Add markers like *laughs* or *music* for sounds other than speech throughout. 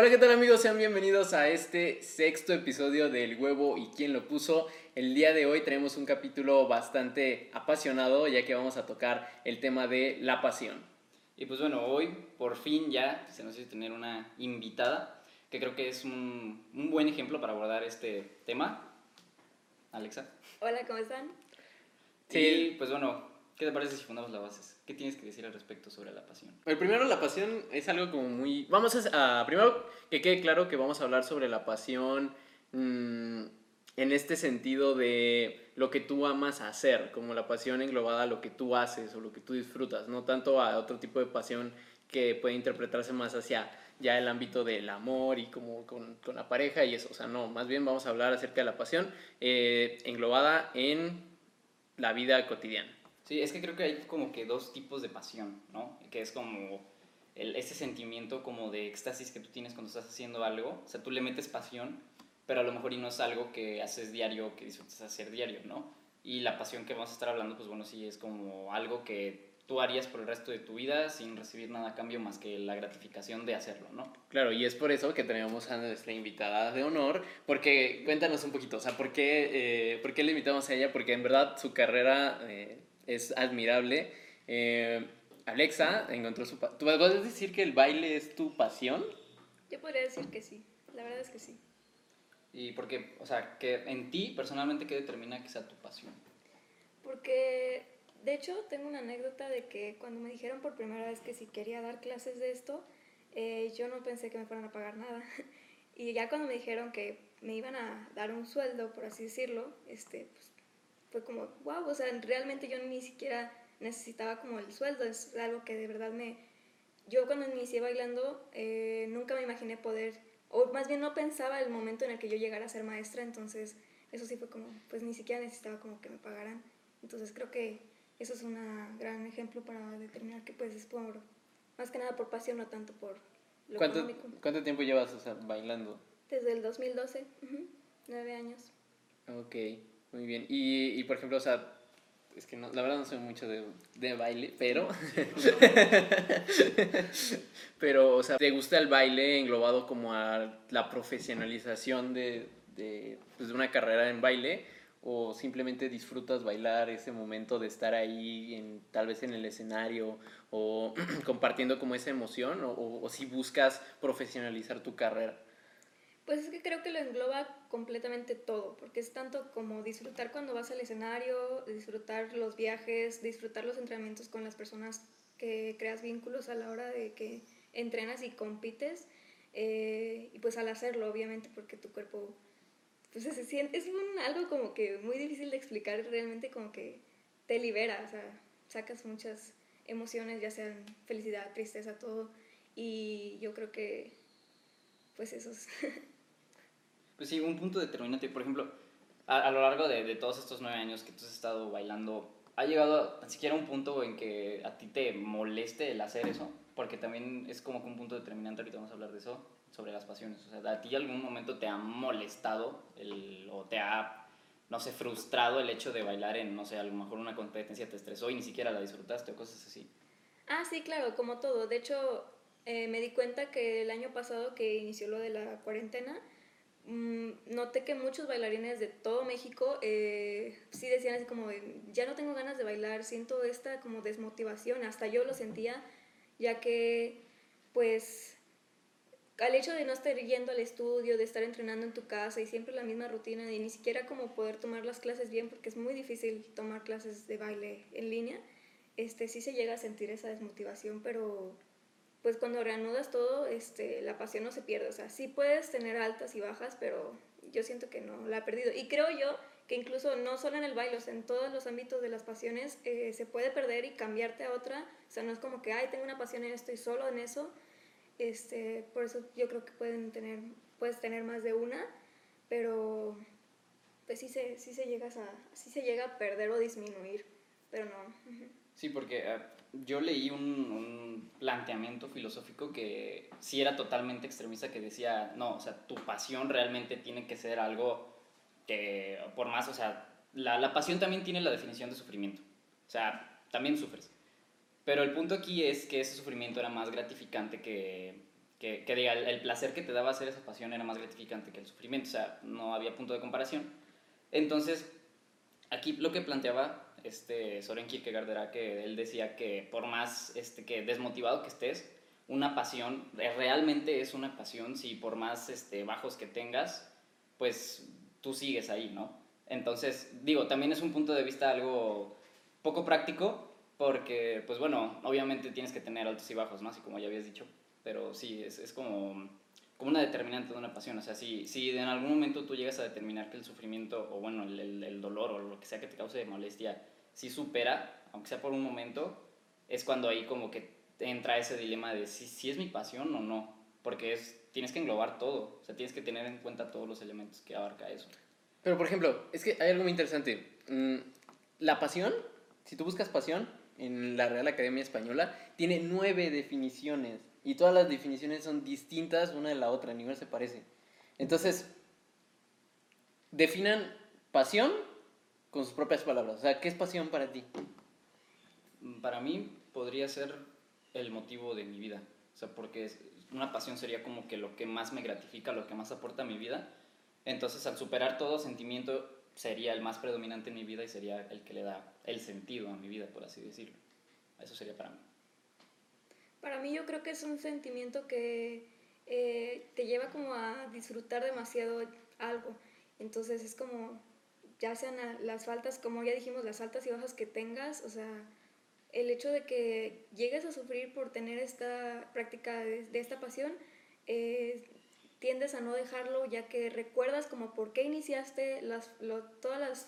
Hola, ¿qué tal amigos? Sean bienvenidos a este sexto episodio del huevo y quién lo puso. El día de hoy tenemos un capítulo bastante apasionado ya que vamos a tocar el tema de la pasión. Y pues bueno, hoy por fin ya se nos hizo tener una invitada que creo que es un, un buen ejemplo para abordar este tema. Alexa. Hola, ¿cómo están? Sí. Y pues bueno, ¿qué te parece si fundamos las bases? ¿Qué tienes que decir al respecto sobre la pasión? El primero, la pasión es algo como muy... Vamos a... primero, que quede claro que vamos a hablar sobre la pasión mm, en este sentido de lo que tú amas hacer, como la pasión englobada a lo que tú haces o lo que tú disfrutas, no tanto a otro tipo de pasión que puede interpretarse más hacia ya el ámbito del amor y como con, la pareja y eso, o sea, no, más bien vamos a hablar acerca de la pasión eh, englobada en la vida cotidiana. Sí, es que creo que hay como que dos tipos de pasión, ¿no? Que es como el, ese sentimiento como de éxtasis que tú tienes cuando estás haciendo algo. O sea, tú le metes pasión, pero a lo mejor y no es algo que haces diario, que disfrutas hacer diario, ¿no? Y la pasión que vamos a estar hablando, pues bueno, sí, es como algo que tú harías por el resto de tu vida sin recibir nada a cambio más que la gratificación de hacerlo, ¿no? Claro, y es por eso que tenemos a nuestra invitada de honor, porque cuéntanos un poquito, o sea, ¿por qué, eh, ¿por qué le invitamos a ella? Porque en verdad su carrera... Eh, es admirable. Eh, Alexa encontró su... ¿Tú puedes decir que el baile es tu pasión? Yo podría decir que sí, la verdad es que sí. ¿Y por qué? O sea, que en ti personalmente, ¿qué determina que sea tu pasión? Porque, de hecho, tengo una anécdota de que cuando me dijeron por primera vez que si quería dar clases de esto, eh, yo no pensé que me fueran a pagar nada. *laughs* Y ya cuando me dijeron que me iban a dar un sueldo, por así decirlo, este, pues fue como, wow, o sea, realmente yo ni siquiera necesitaba como el sueldo, es algo que de verdad me... Yo cuando inicié bailando eh, nunca me imaginé poder, o más bien no pensaba el momento en el que yo llegara a ser maestra, entonces eso sí fue como, pues ni siquiera necesitaba como que me pagaran. Entonces creo que eso es un gran ejemplo para determinar que pues es por, más que nada por pasión, no tanto por lo ¿Cuánto, económico. ¿Cuánto tiempo llevas o sea, bailando? Desde el 2012, nueve años. Ok. Muy bien. Y, y por ejemplo, o sea, es que no, la verdad no soy mucho de, de baile, pero. *laughs* pero, o sea, ¿te gusta el baile englobado como a la profesionalización de, de, pues, una carrera en baile? ¿O simplemente disfrutas bailar ese momento de estar ahí, en, tal vez en el escenario, o *clears throat* compartiendo como esa emoción? ¿O, o, o si buscas profesionalizar tu carrera? Pues es que creo que lo engloba completamente todo, porque es tanto como disfrutar cuando vas al escenario, disfrutar los viajes, disfrutar los entrenamientos con las personas que creas vínculos a la hora de que entrenas y compites, eh, y pues al hacerlo, obviamente, porque tu cuerpo, pues se siente, es un, algo como que muy difícil de explicar, realmente como que te libera, o sea, sacas muchas emociones, ya sean felicidad, tristeza, todo, y yo creo que, pues eso es... *laughs* Pues sí, un punto determinante. Por ejemplo, a, lo largo de, de, todos estos nueve años que tú has estado bailando, ¿ha llegado tan siquiera un punto en que a ti te moleste el hacer eso? Porque también es como que un punto determinante, ahorita vamos a hablar de eso, sobre las pasiones. O sea, ¿a ti algún momento te ha molestado el, o te ha, no sé, frustrado el hecho de bailar en, no sé, a lo mejor una competencia te estresó y ni siquiera la disfrutaste o cosas así? Ah, sí, claro, como todo. De hecho, eh, me di cuenta que el año pasado que inició lo de la cuarentena, Mm, noté que muchos bailarines de todo México eh, sí decían así como, ya no tengo ganas de bailar, siento esta como desmotivación, hasta yo lo sentía, ya que pues al hecho de no estar yendo al estudio, de estar entrenando en tu casa y siempre la misma rutina y ni siquiera como poder tomar las clases bien, porque es muy difícil tomar clases de baile en línea, este, sí se llega a sentir esa desmotivación, pero pues cuando reanudas todo, este, la pasión no se pierde. O sea, sí puedes tener altas y bajas, pero yo siento que no la ha perdido. Y creo yo que incluso no solo en el baile, en todos los ámbitos de las pasiones eh, se puede perder y cambiarte a otra. O sea, no es como que, ay, tengo una pasión y estoy solo en eso. Este, por eso yo creo que pueden tener, puedes tener más de una, pero pues sí se, sí se, llegas a, sí se llega a perder o disminuir, pero no. Sí, porque uh, yo leí un, planteamiento filosófico que sí era totalmente extremista, que decía, no, o sea, tu pasión realmente tiene que ser algo que, por más, o sea, la, la pasión también tiene la definición de sufrimiento. O sea, también sufres. Pero el punto aquí es que ese sufrimiento era más gratificante que, que, que diga, el, el placer que te daba hacer esa pasión era más gratificante que el sufrimiento, o sea, no había punto de comparación. Entonces, aquí lo que planteaba este Soren Kierkegaard era que él decía que por más este, que desmotivado que estés, una pasión, eh, realmente es una pasión, si por más este, bajos que tengas, pues tú sigues ahí, ¿no? Entonces, digo, también es un punto de vista algo poco práctico, porque, pues bueno, obviamente tienes que tener altos y bajos, ¿no? Así como ya habías dicho, pero sí, es, es como, como una determinante de una pasión, o sea, si, si en algún momento tú llegas a determinar que el sufrimiento, o bueno, el, el, dolor, o lo que sea que te cause molestia, si supera, aunque sea por un momento, es cuando ahí como que entra ese dilema de si, si es mi pasión o no, porque es, tienes que englobar todo, o sea, tienes que tener en cuenta todos los elementos que abarca eso. Pero, por ejemplo, es que hay algo muy interesante. Mm, La pasión, si tú buscas pasión en la Real Academia Española, tiene nueve definiciones. Y todas las definiciones son distintas una de la otra, ninguna se parece. Entonces, definan pasión con sus propias palabras. O sea, ¿qué es pasión para ti? Para mí podría ser el motivo de mi vida, o sea, porque una pasión sería como que lo que más me gratifica, lo que más aporta a mi vida. Entonces, al superar todo sentimiento, sería el más predominante en mi vida y sería el que le da el sentido a mi vida, por así decirlo. Eso sería para mí. Para mí yo creo que es un sentimiento que eh, te lleva como a disfrutar demasiado algo. Entonces es como, ya sean las faltas, como ya dijimos, las altas y bajas que tengas, o sea, el hecho de que llegues a sufrir por tener esta práctica de, de esta pasión, eh, tiendes a no dejarlo ya que recuerdas como por qué iniciaste las, lo- todos los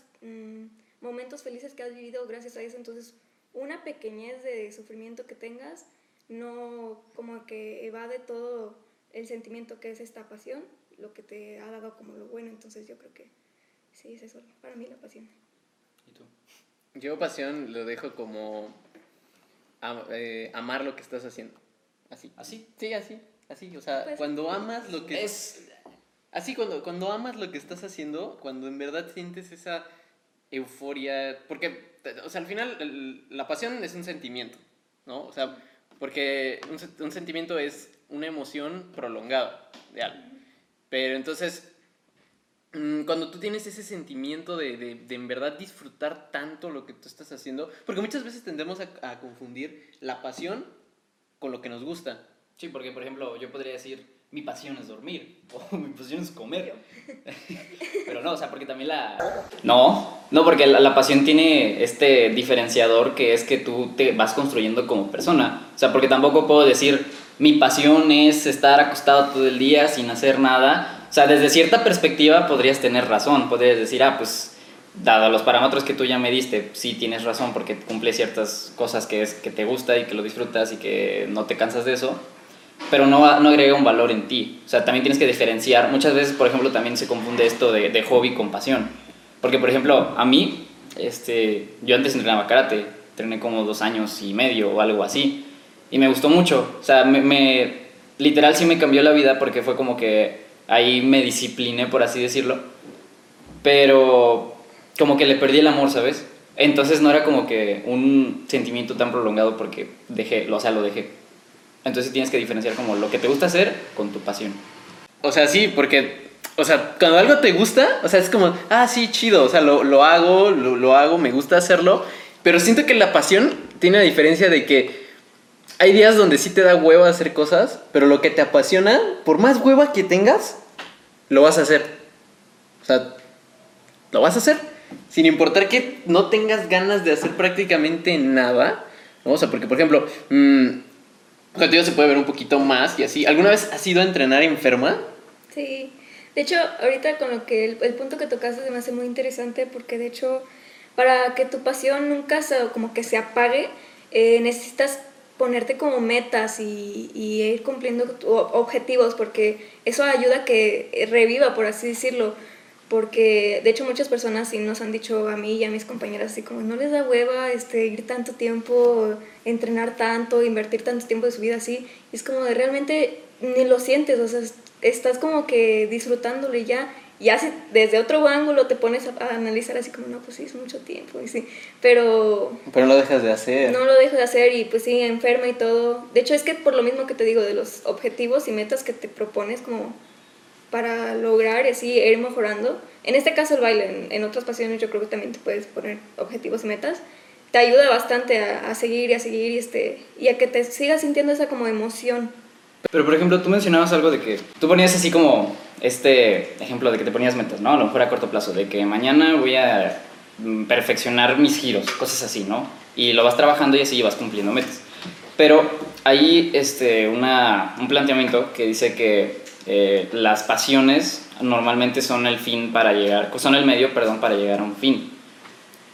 momentos felices que has vivido gracias a eso. Entonces, una pequeñez de sufrimiento que tengas no como que evade todo el sentimiento que es esta pasión, lo que te ha dado como lo bueno. Entonces, yo creo que sí, es eso, para mí la pasión. ¿Y tú? Yo pasión lo dejo como eh, amar lo que estás haciendo. Así. ¿Así? Sí, así. Así. O sea, Pues- cuando amas lo que... Es... Así, cuando, cuando amas lo que estás haciendo, cuando en verdad sientes esa euforia, porque, o sea, al final el- la pasión es un sentimiento, ¿no? O sea, porque un, se- un sentimiento es una emoción prolongada de algo. Pero entonces, mm, cuando tú tienes ese sentimiento de, de, de en verdad disfrutar tanto lo que tú estás haciendo, porque muchas veces tendemos a, a confundir la pasión con lo que nos gusta. Sí, porque por ejemplo, yo podría decir, mi pasión es dormir, *laughs* o mi pasión es comer. *laughs* Pero no, o sea, porque también la... No, no, porque la, la pasión tiene este diferenciador que es que tú te vas construyendo como persona. O sea, porque tampoco puedo decir, mi pasión es estar acostado todo el día sin hacer nada. O sea, desde cierta perspectiva podrías tener razón, podrías decir, ah, pues, dado los parámetros que tú ya me diste, sí tienes razón porque cumple ciertas cosas que, es, que te gusta y que lo disfrutas y que no te cansas de eso pero no, no agrega un valor en ti. O sea, también tienes que diferenciar. Muchas veces, por ejemplo, también se confunde esto de, de hobby con pasión. Porque, por ejemplo, a mí, este, yo antes entrenaba karate, entrené como dos años y medio o algo así, y me gustó mucho. O sea, me, me- literal sí me cambió la vida porque fue como que ahí me discipliné, por así decirlo. Pero como que le perdí el amor, ¿sabes? Entonces no era como que un sentimiento tan prolongado porque dejé, o sea, lo dejé. Entonces tienes que diferenciar como lo que te gusta hacer con tu pasión. O sea, sí, porque, o sea, cuando algo te gusta, o sea, es como, ah, sí, chido, o sea, lo, lo hago, lo, lo hago, me gusta hacerlo, pero siento que la pasión tiene la diferencia de que hay días donde sí te da hueva hacer cosas, pero lo que te apasiona, por más hueva que tengas, lo vas a hacer. O sea, lo vas a hacer. Sin importar que no tengas ganas de hacer prácticamente nada. ¿no? O sea, porque, por ejemplo, mm, contigo se puede ver un poquito más y así. ¿Alguna vez has ido a entrenar enferma? Sí, de hecho, ahorita con lo que el, el punto que tocaste se me hace muy interesante porque de hecho, para que tu pasión nunca se, como que se apague, eh, necesitas ponerte como metas y, y ir cumpliendo objetivos porque eso ayuda a que reviva, por así decirlo. Porque de hecho muchas personas sí nos han dicho a mí y a mis compañeras así como no les da hueva este, ir tanto tiempo, entrenar tanto, invertir tanto tiempo de su vida así. Y es como de realmente ni lo sientes, o sea, es- estás como que disfrutándolo y ya. ya si desde otro ángulo te pones a, a analizar así como, no, pues sí, es mucho tiempo, y sí, pero Pero no lo dejas de hacer. no lo dejo de hacer y pues sí, enferma y todo. De hecho, es que por lo mismo que te digo, de los objetivos y metas que te propones como para lograr y así ir mejorando. En este caso el baile, en, en otras pasiones yo creo que también te puedes poner objetivos y metas. Te ayuda bastante a, a seguir y a seguir y, este, y a que te sigas sintiendo esa como emoción. Pero por ejemplo, tú mencionabas algo de que tú ponías así como este ejemplo de que te ponías metas, ¿no? A lo mejor a corto plazo, de que mañana voy a mm, perfeccionar mis giros, cosas así, ¿no? Y lo vas trabajando y así vas cumpliendo metas. Pero hay este, una, un planteamiento que dice que eh, las pasiones normalmente son el fin para llegar, son el medio, perdón, para llegar a un fin.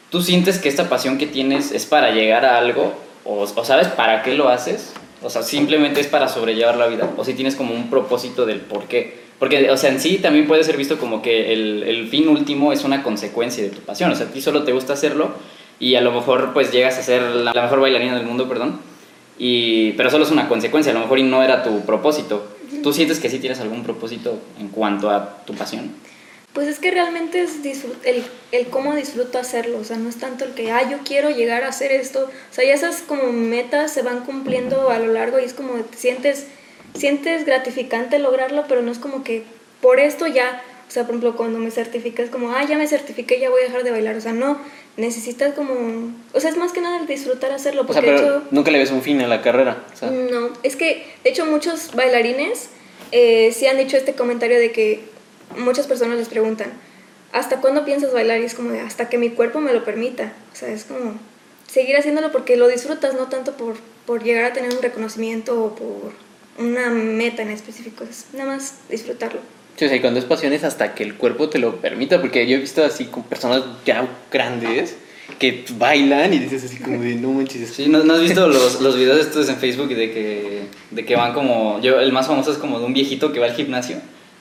¿Tú sientes que esta pasión que tienes es para llegar a algo? ¿O, sabes para qué lo haces? O sea, simplemente es para sobrellevar la vida. O si tienes como un propósito del por qué. Porque, o sea, en sí también puede ser visto como que el, el fin último es una consecuencia de tu pasión. O sea, a ti solo te gusta hacerlo y a lo mejor pues llegas a ser la, la mejor bailarina del mundo, perdón. Y, pero solo es una consecuencia, a lo mejor y no era tu propósito. ¿Tú sientes que sí tienes algún propósito en cuanto a tu pasión? Pues es que realmente es el, el cómo disfruto hacerlo, o sea, no es tanto el que, ah, yo quiero llegar a hacer esto, o sea, ya esas como metas se van cumpliendo a lo largo y es como, te sientes, sientes gratificante lograrlo, pero no es como que por esto ya, o sea, por ejemplo, cuando me certifiqué es como, ah, ya me certifiqué, ya voy a dejar de bailar, o sea, no, necesitas como, o sea, es más que nada el disfrutar hacerlo, O sea, porque de pero hecho... nunca le ves un fin a la carrera. O sea, No, es que de hecho muchos bailarines eh, sí han dicho este comentario de que muchas personas les preguntan, ¿hasta cuándo piensas bailar? Y es como de, hasta que mi cuerpo me lo permita. O sea, es como seguir haciéndolo porque lo disfrutas, no tanto por, por llegar a tener un reconocimiento o por una meta en específico, es nada más disfrutarlo. Sí, o sea, y cuando es pasión es hasta que el cuerpo te lo permita, porque yo he visto así con personas ya grandes que bailan y dices así como de, no manches. Sí, ¿no, no has visto *laughs* los, los videos estos en Facebook de que, de que van como... Yo, el más famoso es como de un viejito que va al gimnasio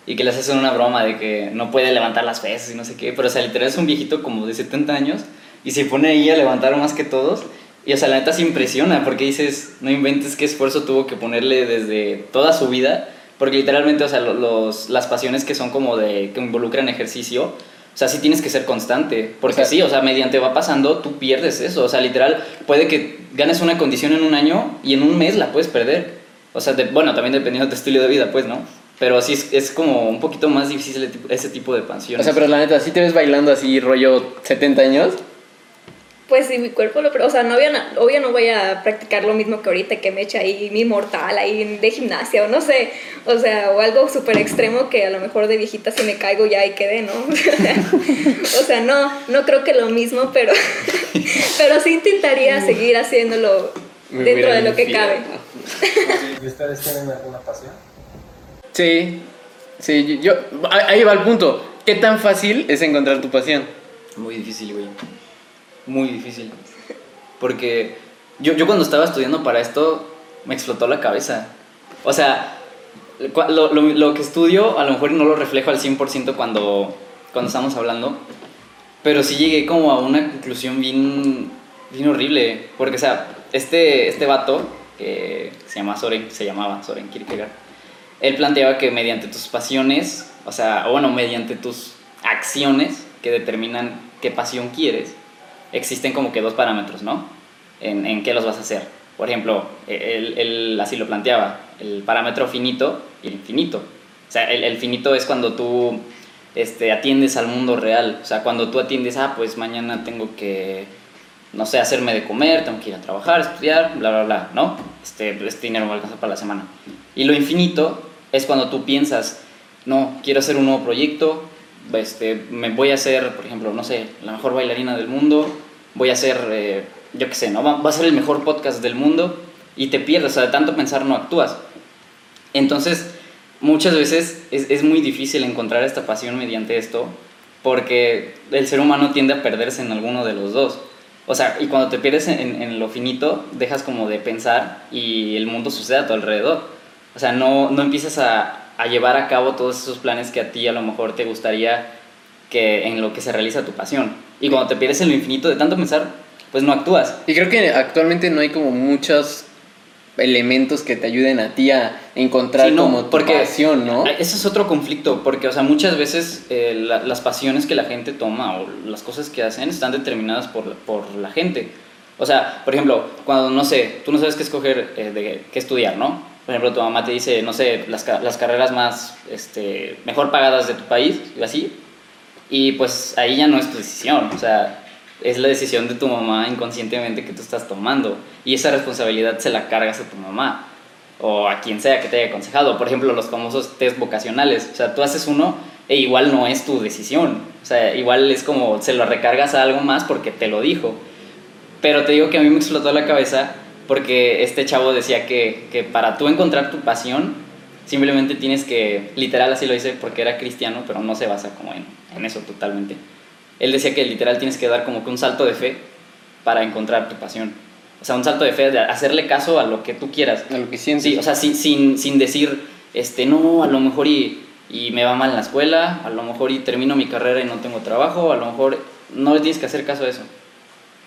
y que les hacen una broma de que no puede levantar las pesas y no sé qué, pero o sea, literal es un viejito como de 70 años y se pone ahí a levantar más que todos y o sea, la neta se impresiona porque dices, no inventes qué esfuerzo tuvo que ponerle desde toda su vida, porque literalmente, o sea, lo- los, las pasiones que son como de, que involucran ejercicio, o sea, sí tienes que ser constante, porque O sea- sí, o sea, mediante va pasando, tú pierdes eso, o sea, literal, puede que ganes una condición en un año y en un mes la puedes perder. O sea, de- bueno, también dependiendo de tu estilo de vida, pues, ¿no? Pero sí es, es como un poquito más difícil ese tipo- de O pasiones. sea, pero la neta, ¿sí te ves bailando así rollo 70 años? Pues si mi cuerpo lo... O sea, no, voy a, obvio no voy a practicar lo mismo que ahorita, que me eche ahí mi mortal ahí de gimnasia o no sé. O sea, o algo súper extremo que a lo mejor de viejita si me caigo ya y quedé, ¿no? *laughs* o sea, no, no creo que lo mismo, pero, *laughs* pero sí intentaría seguir haciéndolo dentro de lo que cabe. *laughs* ¿Y ustedes tienen alguna pasión? Sí, sí, yo, ahí va el punto. ¿Qué tan fácil es encontrar tu pasión? Muy difícil, güey. Muy difícil. Porque yo, yo cuando estaba estudiando para esto, me explotó la cabeza. O sea, lo, lo, lo que estudio a lo mejor no lo reflejo al 100% cuando, cuando estamos hablando. Pero sí llegué como a una conclusión bien, bien horrible. Porque, o sea, este, este vato, que se, llama Soren, se llamaba Soren Kierkegaard, él planteaba que mediante tus pasiones, o sea, bueno, mediante tus acciones que determinan qué pasión quieres, existen como que dos parámetros, ¿no? En, en qué los vas a hacer. Por ejemplo, él, él así lo planteaba, el parámetro finito y el infinito. O sea, el, el finito es cuando tú este, atiendes al mundo real. O sea, cuando tú atiendes, ah, pues mañana tengo que, no sé, hacerme de comer, tengo que ir a trabajar, estudiar, bla, bla, bla, ¿no? Este, este dinero me va a alcanzar para la semana. Y lo infinito es cuando tú piensas, no, quiero hacer un nuevo proyecto, este, me voy a hacer, por ejemplo, no sé, la mejor bailarina del mundo, voy a hacer, eh, yo qué sé, ¿no? Va, a ser el mejor podcast del mundo y te pierdes, o sea, de tanto pensar no actúas. Entonces, muchas veces es, muy difícil encontrar esta pasión mediante esto porque el ser humano tiende a perderse en alguno de los dos. O sea, y cuando te pierdes en, en lo finito, dejas como de pensar y el mundo sucede a tu alrededor. O sea, no, no empiezas a, a llevar a cabo todos esos planes que a ti a lo mejor te gustaría que en lo que se realiza tu pasión. Y cuando te pierdes en lo infinito de tanto pensar, pues no actúas. Y creo que actualmente no hay como muchas elementos que te ayuden a ti a encontrar Sí, no, como tu porque- pasión, ¿no? Ese es otro conflicto, porque, o sea, muchas veces eh, la- las pasiones que la gente toma o las cosas que hacen están determinadas por, por la gente. O sea, por ejemplo, cuando, no sé, tú no sabes qué escoger, eh, de qué estudiar, ¿no? Por ejemplo, tu mamá te dice, no sé, las, las carreras más, este, mejor pagadas de tu país, y así, y pues ahí ya no es tu decisión, o sea, es la decisión de tu mamá inconscientemente que tú estás tomando, y esa responsabilidad se la cargas a tu mamá o a quien sea que te haya aconsejado. Por ejemplo, los famosos test vocacionales. O sea, tú haces uno e igual no es tu decisión. O sea, igual es como se lo recargas a algo más porque te lo dijo. Pero te digo que a mí me explotó la cabeza porque este chavo decía que, que para tú encontrar tu pasión, simplemente tienes que, literal así lo dice porque era cristiano, pero no se basa como en, en eso totalmente. Él decía que literal tienes que dar como que un salto de fe para encontrar tu pasión. O sea, un salto de fe, de hacerle caso a lo que tú quieras. A lo que sientes. Sí, o sea, sin, sin, sin decir, este, no, a lo mejor y, y me va mal en la escuela, a lo mejor y termino mi carrera y no tengo trabajo, a lo mejor no le tienes que hacer caso a eso.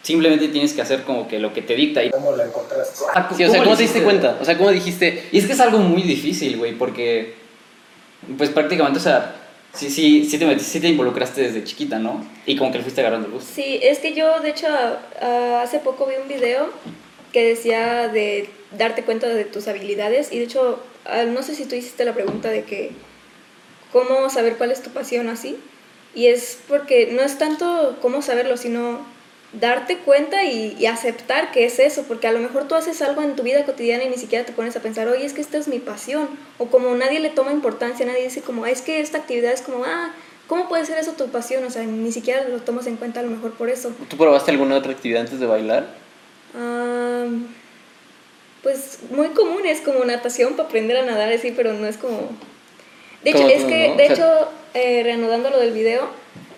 Simplemente tienes que hacer como que lo que te dicta. Y, ¿Cómo la encontraste? Ah, Sí, o sea, le ¿cómo te diste cuenta? O sea, ¿cómo dijiste? Y es que es algo muy difícil, güey, porque, pues prácticamente, o sea, sí, sí, sí te, metiste- sí te involucraste desde chiquita, ¿no? Y como que le fuiste agarrando gusto. Sí, es que yo de hecho ah, hace poco vi un video que decía de darte cuenta de tus habilidades y de hecho ah, no sé si tú hiciste la pregunta de que cómo saber cuál es tu pasión así y es porque no es tanto cómo saberlo sino darte cuenta y, y aceptar que es eso porque a lo mejor tú haces algo en tu vida cotidiana y ni siquiera te pones a pensar oye es que esta es mi pasión o como nadie le toma importancia nadie dice como "Ah, es que esta actividad es como ah ¿Cómo puede ser eso tu pasión? O sea, ni siquiera lo tomas en cuenta a lo mejor por eso. ¿Tú probaste alguna otra actividad antes de bailar? Ah, pues muy común es como natación para aprender a nadar así, pero no es como... De hecho, es que, ¿no? de O sea- hecho, eh, reanudando lo del video,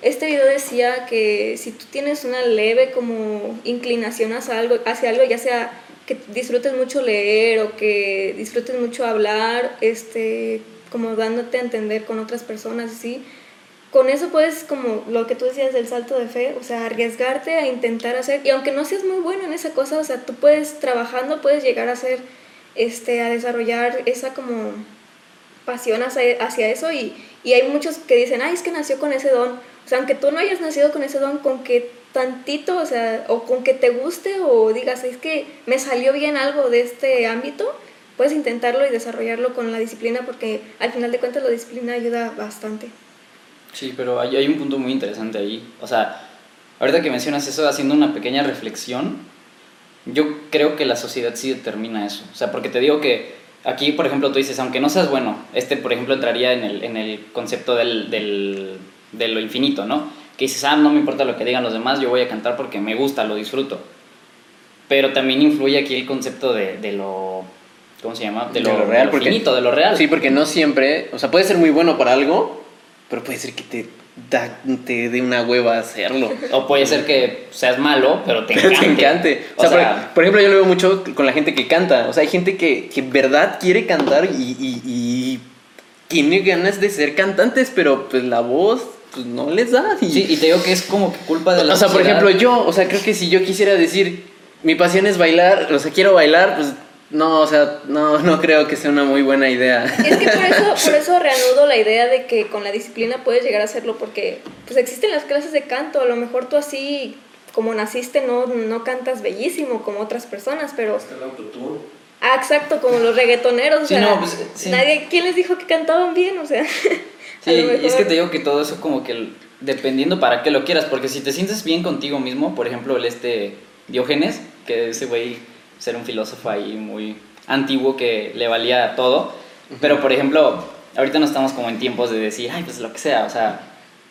este video decía que si tú tienes una leve como inclinación hacia algo, hacia algo ya sea que disfrutes mucho leer o que disfrutes mucho hablar, este, como dándote a entender con otras personas, así, con eso puedes, como lo que tú decías del salto de fe, o sea, arriesgarte a intentar hacer, y aunque no seas muy bueno en esa cosa, o sea, tú puedes, trabajando, puedes llegar a ser, este, a desarrollar esa como pasión hacia, hacia eso, y, y hay muchos que dicen, ay, es que nació con ese don, sea, aunque tú no hayas nacido con ese don, con que tantito, o sea, o con que te guste, o digas, es que me salió bien algo de este ámbito, puedes intentarlo y desarrollarlo con la disciplina, porque al final de cuentas la disciplina ayuda bastante. Sí, pero hay, hay un punto muy interesante ahí. O sea, ahorita que mencionas eso, haciendo una pequeña reflexión, yo creo que la sociedad sí determina eso. O sea, porque te digo que aquí, por ejemplo, tú dices, aunque no seas bueno, este, por ejemplo, entraría en el, en el concepto del, del, de lo infinito, ¿no? Que dices, ah, no me importa lo que digan los demás, yo voy a cantar porque me gusta, lo disfruto. Pero también influye aquí el concepto de, de lo... ¿Cómo se llama? De lo real, porque- finito, de lo real. Sí, porque no siempre, o sea, puede ser muy bueno para algo, pero puede ser que te, da, te dé una hueva hacerlo. O puede ser que seas malo, pero te *laughs* encante. te encante. O, O sea, sea- por, por ejemplo, yo lo veo mucho con la gente que canta. O sea, hay gente que, que verdad quiere cantar y, y, y tiene ganas de ser cantantes, pero pues la voz pues, no les da. Y, Sí, y te digo que es como que culpa de la o sea, por ejemplo, yo, o sea, creo que si yo quisiera decir, mi pasión es bailar, o sea, quiero bailar, pues no, o sea, no, no creo que sea una muy buena idea. Es que por eso, por *laughs* eso reanudo la idea de que con la disciplina puedes llegar a hacerlo, porque pues existen las clases de canto, a lo mejor tú así como naciste no, no cantas bellísimo como otras personas, pero... Ah, exacto, como los reggaetoneros, o sea, no, pues, sí. nadie, ¿quién les dijo que cantaban bien? O sea, *laughs* *laughs* Sí, y es que te digo que todo eso como que dependiendo para qué lo quieras, porque si te sientes bien contigo mismo, por ejemplo, el este Diógenes, que ese güey ser un filósofo ahí muy antiguo que le valía todo, pero por ejemplo, ahorita no estamos como en tiempos de decir, ay, pues lo que sea, o sea,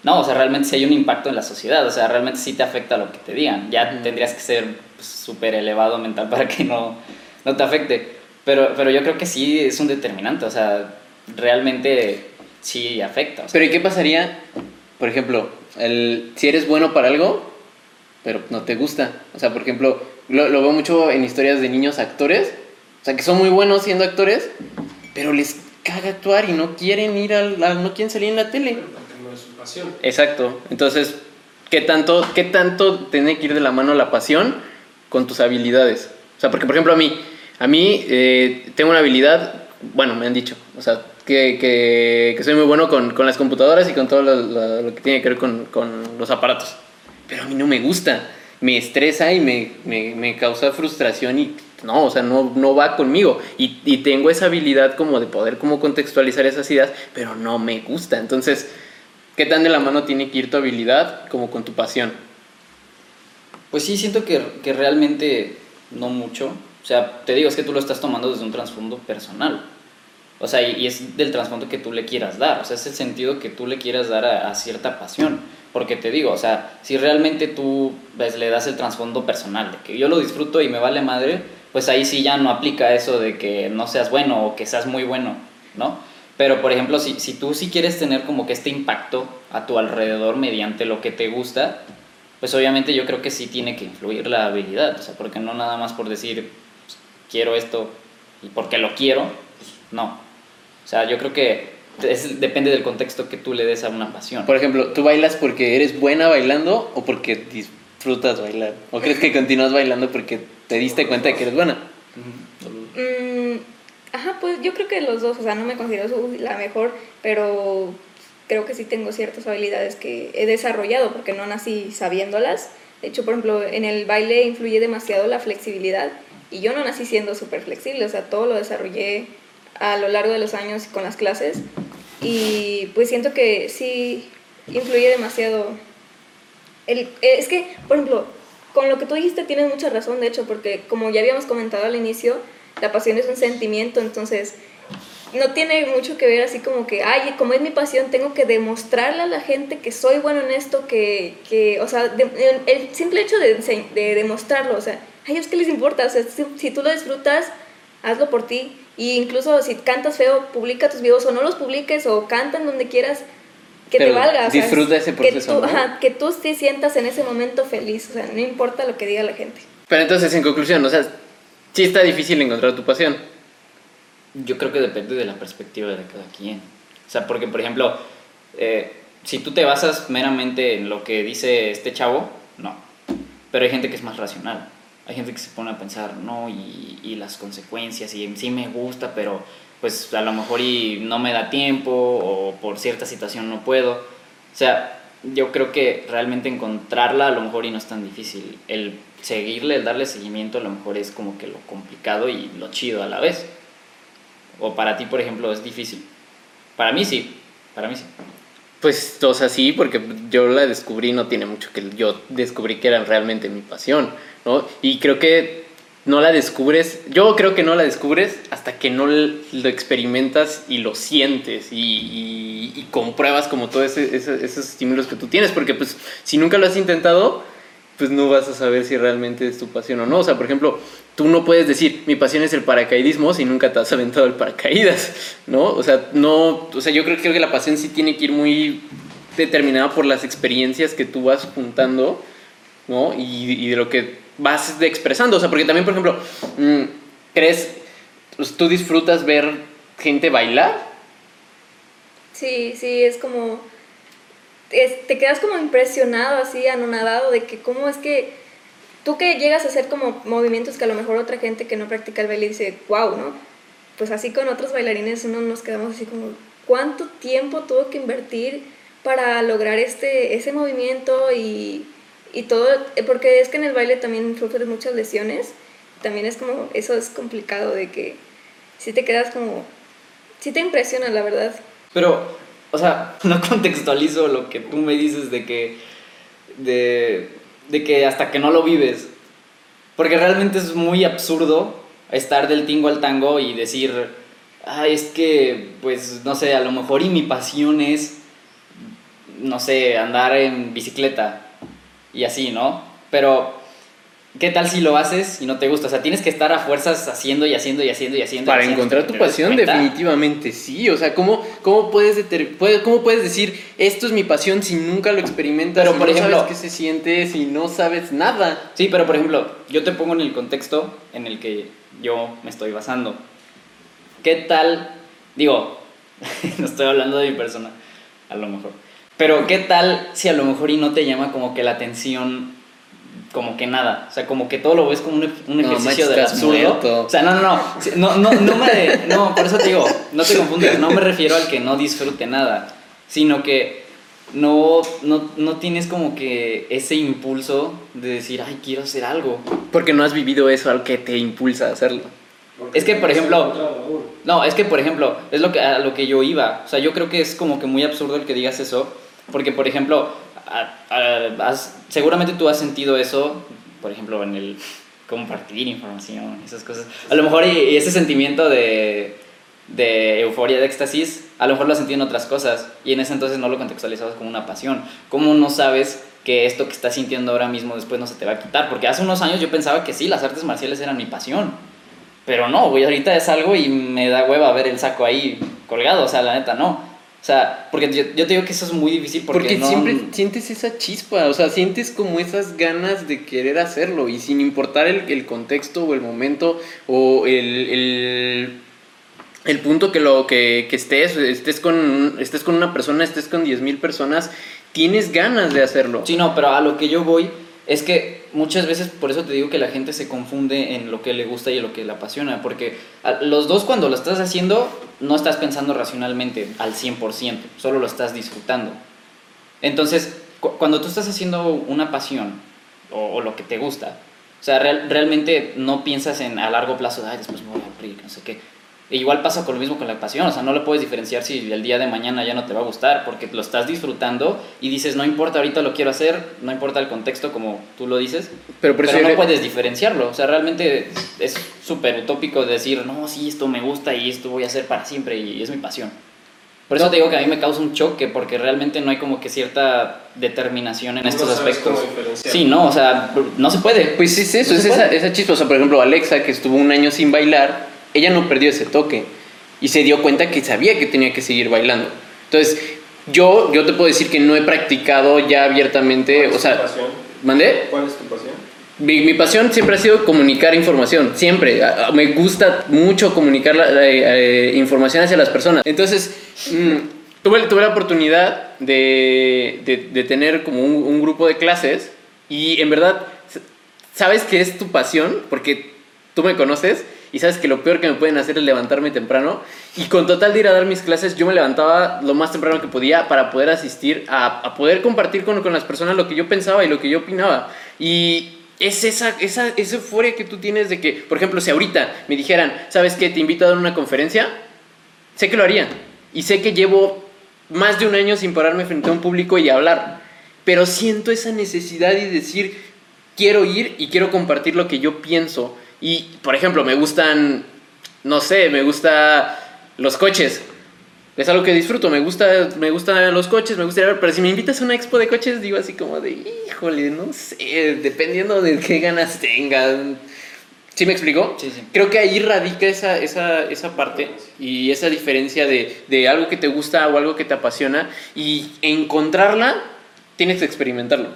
no, o sea, realmente sí hay un impacto en la sociedad, o sea, realmente sí te afecta lo que te digan, ya Ujú. tendrías que ser pues, súper elevado mental para que no, no te afecte, pero, pero yo creo que sí es un determinante, o sea, realmente sí afecta. o sea. Pero ¿y qué pasaría, por ejemplo, el, si eres bueno para algo, pero no te gusta? O sea, por ejemplo, lo, lo veo mucho en historias de niños actores, o sea, que son muy buenos siendo actores, pero les caga actuar y no quieren ir al, al- no quieren salir en la tele. Porque no es su pasión. Exacto. Entonces, ¿qué tanto, ¿qué tanto tiene que ir de la mano la pasión con tus habilidades? O sea, porque por ejemplo a mí, A mí eh, tengo una habilidad, bueno, me han dicho, o sea, que, que, que soy muy bueno con, con, las computadoras y con todo lo, lo, lo que tiene que ver con, con, los aparatos. Pero a mí no me gusta, me estresa y me, me, me causa frustración y no, o sea, no, no va conmigo. Y, y, tengo esa habilidad como de poder como contextualizar esas ideas, pero no me gusta. Entonces, ¿qué tan de la mano tiene que ir tu habilidad como con tu pasión? Pues sí, siento que, que realmente no mucho. O sea, te digo, es que tú lo estás tomando desde un trasfondo personal. O sea, y, es del trasfondo que tú le quieras dar. O sea, es el sentido que tú le quieras dar a, a cierta pasión. Porque te digo, o sea, si realmente tú ves, le das el trasfondo personal, de que yo lo disfruto y me vale madre, pues ahí sí ya no aplica eso de que no seas bueno o que seas muy bueno, ¿no? Pero, por ejemplo, si, si tú sí quieres tener como que este impacto a tu alrededor mediante lo que te gusta, pues obviamente yo creo que sí tiene que influir la habilidad, o sea, porque no nada más por decir, pues, quiero esto y porque lo quiero, pues, no. O sea, yo creo que es, depende del contexto que tú le des a una pasión. Por ejemplo, ¿tú bailas porque eres buena bailando o porque disfrutas bailar? ¿O crees que *laughs* continúas bailando porque te diste cuenta de que eres buena? Mm, ajá, pues yo creo que los dos, o sea, no me considero la mejor, pero creo que sí tengo ciertas habilidades que he desarrollado porque no nací sabiéndolas. De hecho, por ejemplo, en el baile influye demasiado la flexibilidad y yo no nací siendo súper flexible, o sea, todo lo desarrollé a lo largo de los años con las clases y pues siento que sí influye demasiado. El, es que, por ejemplo, con lo que tú dijiste tienes mucha razón, de hecho, porque como ya habíamos comentado al inicio, la pasión es un sentimiento, entonces no tiene mucho que ver así como que, ay, como es mi pasión, tengo que demostrarle a la gente que soy bueno en esto, que, que o sea, el simple hecho de, de, demostrarlo, o sea, a ellos qué les importa, o sea, si, si tú lo disfrutas, hazlo por ti, y incluso si cantas feo, publica tus videos o no los publiques o canta en donde quieras, que Pero te valga. Disfruta ese proceso. Que tú, ¿no? ajá, que tú te sientas en ese momento feliz, o sea, no importa lo que diga la gente. Pero entonces, en conclusión, o sea, sí está difícil encontrar tu pasión. Yo creo que depende de la perspectiva de cada quien. O sea, porque, por ejemplo, eh, si tú te basas meramente en lo que dice este chavo, no. Pero hay gente que es más racional. Hay gente que se pone a pensar, no, y, y las consecuencias, y sí me gusta, pero pues a lo mejor y no me da tiempo o por cierta situación no puedo. O sea, yo creo que realmente encontrarla a lo mejor y no es tan difícil. El seguirle, el darle seguimiento a lo mejor es como que lo complicado y lo chido a la vez. O para ti, por ejemplo, es difícil. Para mí sí, para mí sí. Pues, o sea, sí, porque yo la descubrí, no tiene mucho que yo descubrí que era realmente mi pasión, ¿no? Y creo que no la descubres, yo creo que no la descubres hasta que no lo experimentas y lo sientes y, y, compruebas como todos ese, esos estímulos que tú tienes, porque pues si nunca lo has intentado, pues no vas a saber si realmente es tu pasión o no. O sea, por ejemplo, tú no puedes decir, mi pasión es el paracaidismo si nunca te has aventado el paracaídas, ¿no? O sea, no, o sea, yo creo, que la pasión sí tiene que ir muy determinada por las experiencias que tú vas juntando, ¿no? Y, de lo que vas expresando. O sea, porque también, por ejemplo, ¿crees, pues, tú disfrutas ver gente bailar? Sí, sí, es como, es, te quedas como impresionado, así, anonadado de que cómo es que tú que llegas a hacer como movimientos que a lo mejor otra gente que no practica el baile dice, wow, ¿no? Pues así con otros bailarines uno nos quedamos así como, ¿cuánto tiempo tuvo que invertir para lograr este, ese movimiento y, y todo? Porque es que en el baile también sufres muchas lesiones, también es como, eso es complicado de que si te quedas como, sí te impresiona, la verdad. Pero, o sea, *laughs* no contextualizo lo que tú me dices de que, de, de que hasta que no lo vives. Porque realmente es muy absurdo estar del tingo al tango y decir, ay, es que, pues, no sé, a lo mejor y mi pasión es, no sé, andar en bicicleta y así, ¿no? Pero, ¿qué tal si lo haces y no te gusta? O sea, tienes que estar a fuerzas haciendo y haciendo y haciendo y haciendo. Para y haciendo encontrar tu pasión, definitivamente sí. O sea, ¿cómo, cómo, puedes deter- puede- ¿cómo puedes decir esto es mi pasión si nunca lo experimentas? Pero, si por no ejemplo- sabes qué se siente, si no sabes nada. Sí, pero por ejemplo, yo te pongo en el contexto en el que yo me estoy basando. ¿Qué tal? Digo, *laughs* no estoy hablando de mi persona, a lo mejor. Pero ¿qué tal si a lo mejor y no te llama como que la atención como que nada. O sea, como que todo lo ves como un, un No, ejercicio manches, del estás absurdo. muerto. O sea, no, no, no. No, no, no me. No, por eso te digo, no te confundes. No me refiero al que no disfrute nada. Sino que no, no, no tienes como que ese impulso de decir, ay, quiero hacer algo. Porque no has vivido eso al que te impulsa a hacerlo. Es que, por ejemplo, No, es que, por ejemplo, es lo que, a lo que yo iba. O sea, yo creo que es como que muy absurdo el que digas eso. Porque, por ejemplo, seguramente tú has sentido eso, por ejemplo, en el compartir información, esas cosas. A lo mejor y ese sentimiento de, de euforia, de éxtasis, a lo mejor lo has sentido en otras cosas. Y en ese entonces no lo contextualizabas como una pasión. ¿Cómo no sabes que esto que estás sintiendo ahora mismo después no se te va a quitar? Porque hace unos años yo pensaba que sí, las artes marciales eran mi pasión. Pero no, güey, ahorita es algo y me da hueva ver el saco ahí colgado, o sea, la neta no. O sea, porque yo, yo te digo que eso es muy difícil porque, Porque no... siempre sientes esa chispa, o sea, sientes como esas ganas de querer hacerlo y sin importar el, el contexto o el momento o el, el, el punto que, lo, que, que estés, estés con, estés con una persona, estés con 10.000 personas, tienes ganas de hacerlo. Sí, no, pero a lo que yo voy es que muchas veces, por eso te digo que la gente se confunde en lo que le gusta y en lo que le apasiona, porque los dos cuando lo estás haciendo no estás pensando racionalmente al 100%, solo lo estás disfrutando. Entonces, cu- cuando tú estás haciendo una pasión o, lo que te gusta, o sea, real- realmente no piensas en a largo plazo, ay, después me voy a aburrir, no sé qué. E igual pasa con lo mismo con la pasión, o sea, no le puedes diferenciar si el día de mañana ya no te va a gustar, porque lo estás disfrutando y dices, no importa, ahorita lo quiero hacer, no importa el contexto como tú lo dices, Pero, pero no le- puedes diferenciarlo, o sea, realmente es súper utópico decir, no, sí, esto me gusta y esto voy a hacer para siempre y es mi pasión. Por eso te digo que a mí me causa un choque, porque realmente no hay como que cierta determinación en estos aspectos. Sí, no, o sea, no se puede. Pues es eso, No es esa, esa chispa. O sea, por ejemplo, Alexa, que estuvo un año sin bailar, ella no perdió ese toque. Y se dio cuenta que sabía que tenía que seguir bailando. Entonces, yo, yo te puedo decir que no he practicado ya abiertamente. O sea, ¿mandé? ¿Cuál es tu pasión? Mi, mi pasión siempre ha sido comunicar información, siempre. Me gusta mucho comunicar la, la, eh, información hacia las personas. Entonces, mm, tuve, tuve la oportunidad de, de- de tener como un, un grupo de clases y en verdad, sabes que es tu pasión porque tú me conoces y sabes que lo peor que me pueden hacer es levantarme temprano. Y con total de ir a dar mis clases, yo me levantaba lo más temprano que podía para poder asistir, a, a poder compartir con, con las personas lo que yo pensaba y lo que yo opinaba. Y es esa, esa, esa euforia que tú tienes de que, por ejemplo, si ahorita me dijeran, ¿sabes qué? Te invito a dar una conferencia, sé que lo haría. Y sé que llevo más de un año sin pararme frente a un público y hablar. Pero siento esa necesidad y decir, quiero ir y quiero compartir lo que yo pienso. Y, por ejemplo, me gustan, no sé, me gusta los coches. Es algo que disfruto, me gusta, me gustan los coches, me gusta ir a ver, pero si me invitas a una expo de coches, digo así como de, híjole, no sé, dependiendo de qué ganas tengan. ¿Sí me explico? Sí, sí. Creo que ahí radica esa, esa, esa parte y esa diferencia de, de algo que te gusta o algo que te apasiona y encontrarla, tienes que experimentarlo.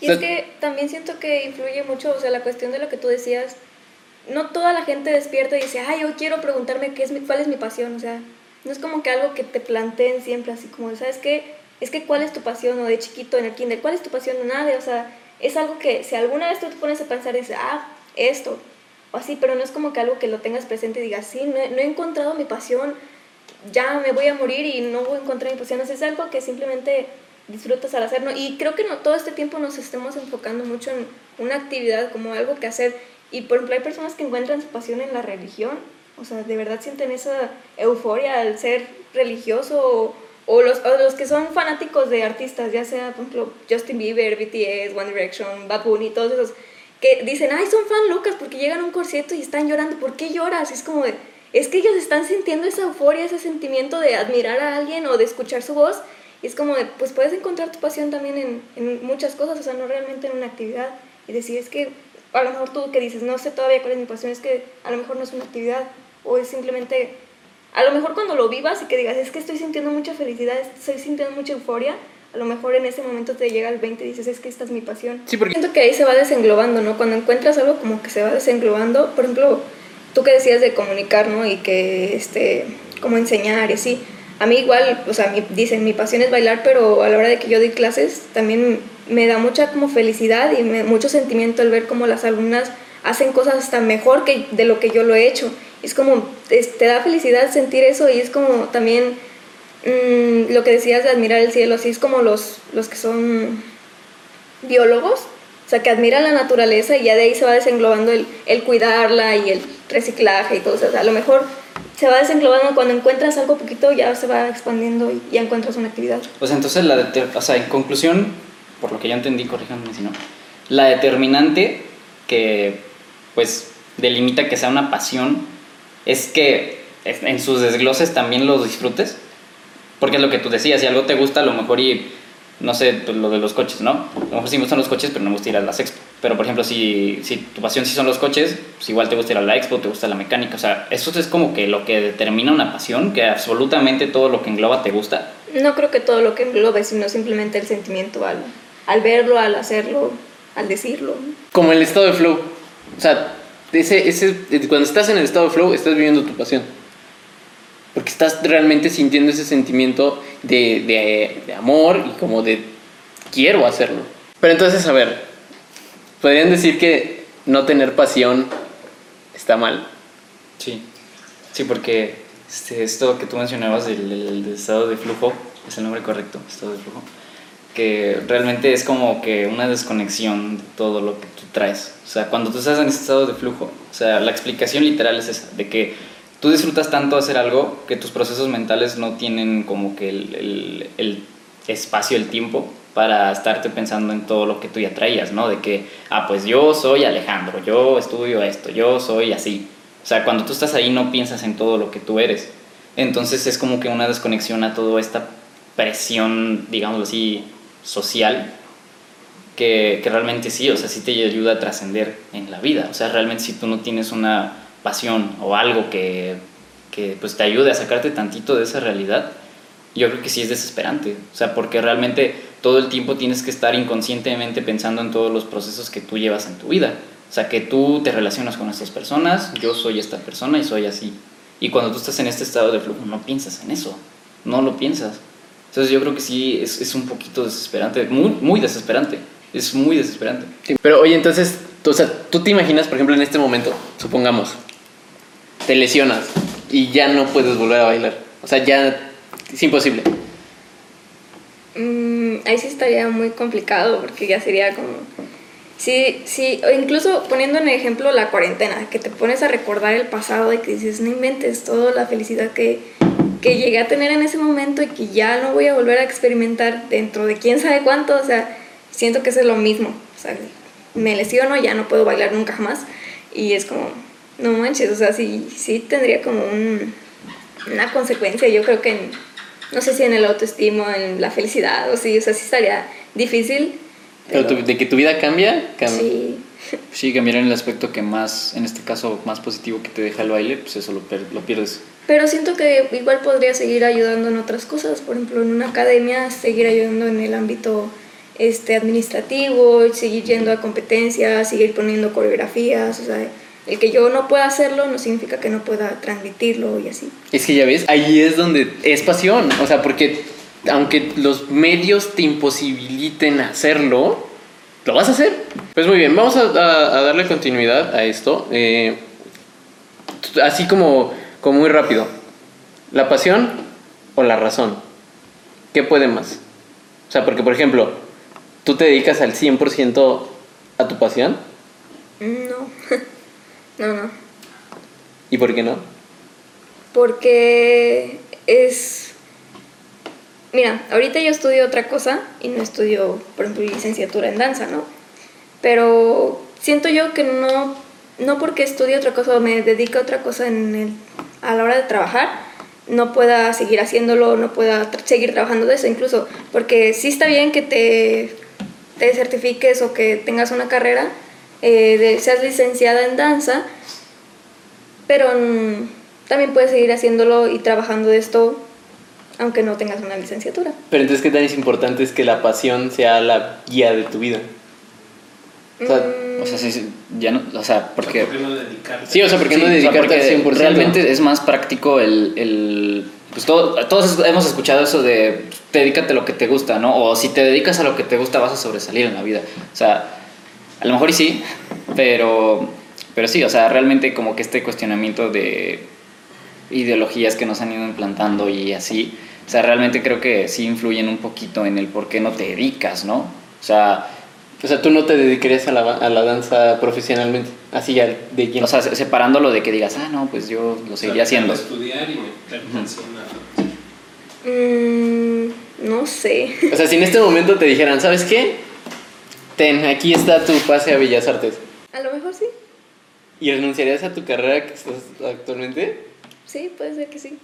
Y es que también siento que influye mucho, o sea, la cuestión de lo que tú decías, no toda la gente despierta y dice, ay, yo quiero preguntarme qué es mi, cuál es mi pasión, o sea, no es como que algo que te planteen siempre así como, ¿sabes qué? Es que cuál es tu pasión, o de chiquito en el kinder, ¿cuál es tu pasión? Nada, o sea, es algo que si alguna vez tú te pones a pensar dices, ah, esto, o así, pero no es como que algo que lo tengas presente y digas, sí, no he, no he encontrado mi pasión, ya me voy a morir y no voy a encontrar mi pasión, o sea, es algo que simplemente disfrutas al hacerlo. Y creo que no todo este tiempo nos estemos enfocando mucho en una actividad como algo que hacer. Y por ejemplo, hay personas que encuentran su pasión en la religión. O sea, de verdad sienten esa euforia al ser religioso o, o los, o los que son fanáticos de artistas, ya sea, por ejemplo, Justin Bieber, BTS, One Direction, Bad Bunny, todos esos, que dicen, ay, son fan locas porque llegan a un concierto y están llorando. ¿Por qué lloras? Es como de, es que ellos están sintiendo esa euforia, ese sentimiento de admirar a alguien o de escuchar su voz. Y es como de, pues puedes encontrar tu pasión también en, en muchas cosas, o sea, no realmente en una actividad. Y decir, es que a lo mejor tú que dices, no sé todavía cuál es mi pasión, es que a lo mejor no es una actividad o es simplemente, a lo mejor cuando lo vivas y que digas, es que estoy sintiendo mucha felicidad, estoy sintiendo mucha euforia, a lo mejor en ese momento te llega el 20 y dices, es que esta es mi pasión. Sí, porque Siento que ahí se va desenglobando, ¿no? Cuando encuentras algo como que se va desenglobando, por ejemplo, tú que decías de comunicar, ¿no? Y que, este, como enseñar y así. A mí igual, o sea, mi- dicen, mi pasión es bailar, pero a la hora de que yo doy clases, también me da mucha como felicidad y mucho sentimiento el ver como las alumnas hacen cosas hasta mejor que de lo que yo lo he hecho. Es como, te da felicidad sentir eso y es como también mm, lo que decías de admirar el cielo, así es como los, los que son biólogos, o sea, que admiran la naturaleza y ya de ahí se va desenglobando el, el cuidarla y el reciclaje y todo eso. O sea, a lo mejor se va desenglobando cuando encuentras algo poquito, ya se va expandiendo y ya encuentras una actividad. Sea, entonces o sea, en conclusión, por lo que yo entendí, corríjanme si no, la determinante que pues delimita que sea una pasión es que en sus desgloses también lo disfrutes. Porque es lo que tú decías, si algo te gusta, a lo mejor y no sé, pues, lo de los coches, ¿no? A lo mejor sí me gustan los coches, pero no me gusta ir a las expo. Pero por ejemplo, si, si tu pasión sí son los coches, pues igual te gusta ir a la expo, te gusta la mecánica. O sea, eso es como que lo que determina una pasión, que absolutamente todo lo que engloba te gusta. No creo que todo lo que englobe, sino simplemente el sentimiento al, al verlo, al hacerlo, al decirlo. Como el estado de flow. O sea, ese, ese, cuando estás en el estado de flow, estás viviendo tu pasión. Porque estás realmente sintiendo ese sentimiento de, de, de amor y como de quiero hacerlo. Pero entonces, a ver, podrían decir que no tener pasión está mal. Sí, sí, porque este, esto que tú mencionabas del, del- del estado de flujo, es el nombre correcto, estado de flujo, que realmente es como que una desconexión de todo lo que tú traes. O sea, cuando tú estás en ese estado de flujo, o sea, la explicación literal es esa, de que tú disfrutas tanto hacer algo que tus procesos mentales no tienen como que el, el, el espacio, el tiempo para estarte pensando en todo lo que tú ya traías, ¿no? De que, ah, pues yo soy Alejandro, yo estudio esto, yo soy así. O sea, cuando tú estás ahí no piensas en todo lo que tú eres. Entonces es como que una desconexión a toda esta presión, digamos así, social, que, realmente sí, o sea, sí te ayuda a trascender en la vida. O sea, realmente si tú no tienes una pasión o algo que, que pues te ayude a sacarte tantito de esa realidad, yo creo que sí es desesperante. O sea, porque realmente todo el tiempo tienes que estar inconscientemente pensando en todos los procesos que tú llevas en tu vida. O sea, que tú te relacionas con estas personas, yo soy esta persona y soy así. Y cuando tú estás en este estado de flujo, no piensas en eso, no lo piensas. Entonces yo creo que sí es, es un poquito desesperante, muy, muy desesperante. Es muy desesperante. Sí, Pero oye, entonces, tú, o sea, tú te imaginas, por ejemplo, en este momento, supongamos, te lesionas y ya no puedes volver a bailar. O sea, ya es imposible. Mm, ahí sí estaría muy complicado porque ya sería como... Sí, sí, o incluso poniendo en ejemplo la cuarentena, que te pones a recordar el pasado y que dices, no inventes toda la felicidad que, que llegué a tener en ese momento y que ya no voy a volver a experimentar dentro de quién sabe cuánto, o sea, siento que eso es lo mismo, o sea, me lesiono, ya no puedo bailar nunca jamás y es como, no manches, o sea, sí, sí tendría como un, una consecuencia, yo creo que en, no sé si en el autoestima, en la felicidad, o sí, o sea, sí estaría difícil. Pero tu- de que tu vida cambia, cambia. Sí, Sí, cambiar en el aspecto que más, en este caso, más positivo que te deja el baile, pues eso lo, lo pierdes. Pero siento que igual podría seguir ayudando en otras cosas, por ejemplo, en una academia, seguir ayudando en el ámbito este, administrativo, seguir yendo a competencias, seguir poniendo coreografías, o sea, el que yo no pueda hacerlo no significa que no pueda transmitirlo y así. Es que ya ves, ahí es donde es pasión. O sea, porque aunque los medios te imposibiliten hacerlo, lo vas a hacer. Pues muy bien, vamos a, darle continuidad a esto. Eh, así como, como muy rápido. ¿La pasión o la razón? ¿Qué puede más? O sea, porque por ejemplo, ¿tú te dedicas al 100% a tu pasión? No, *laughs* no, no. ¿Y por qué no? porque es... Mira, ahorita yo estudio otra cosa y no estudio, por ejemplo, licenciatura en danza, ¿no? Pero siento yo que no, no porque estudie otra cosa o me dedique a otra cosa en el- a la hora de trabajar, no pueda seguir haciéndolo, no pueda seguir trabajando de eso, incluso, porque sí está bien que te, te certifiques o que tengas una carrera, eh, de, seas licenciada en danza, pero también puedes seguir haciéndolo y trabajando de esto aunque no tengas una licenciatura. Pero entonces, ¿qué tan es importante es que la pasión sea la guía de tu vida? O sea, Mm, O sea, sí, sí, ya no, o sea, porque... ¿Por qué no dedicarte? Sí, o sea, ¿por qué no Sí, o sea, dedicarte porque al 100%? Realmente es más práctico el, el pues todo- todos hemos escuchado eso de dedícate a lo que te gusta, ¿no? O si te dedicas a lo que te gusta vas a sobresalir en la vida. O sea, a lo mejor y sí, pero, pero sí, o sea, realmente como que este cuestionamiento de ideologías que nos han ido implantando y así, o sea, realmente creo que sí influyen un poquito en el por qué no te dedicas, ¿no? O sea, O sea, tú no te dedicarías a la, a la danza profesionalmente, así ya de lleno. o sea, se- separándolo de que digas, ah, no, pues yo lo seguiría haciendo. Estudiar y Mm, no sé. O sea, si en este momento te dijeran, ¿sabes qué? Ten, aquí está tu pase a Bellas Artes. A lo mejor sí. ¿Y renunciarías a tu carrera que estás actualmente? Sí, puede ser que sí.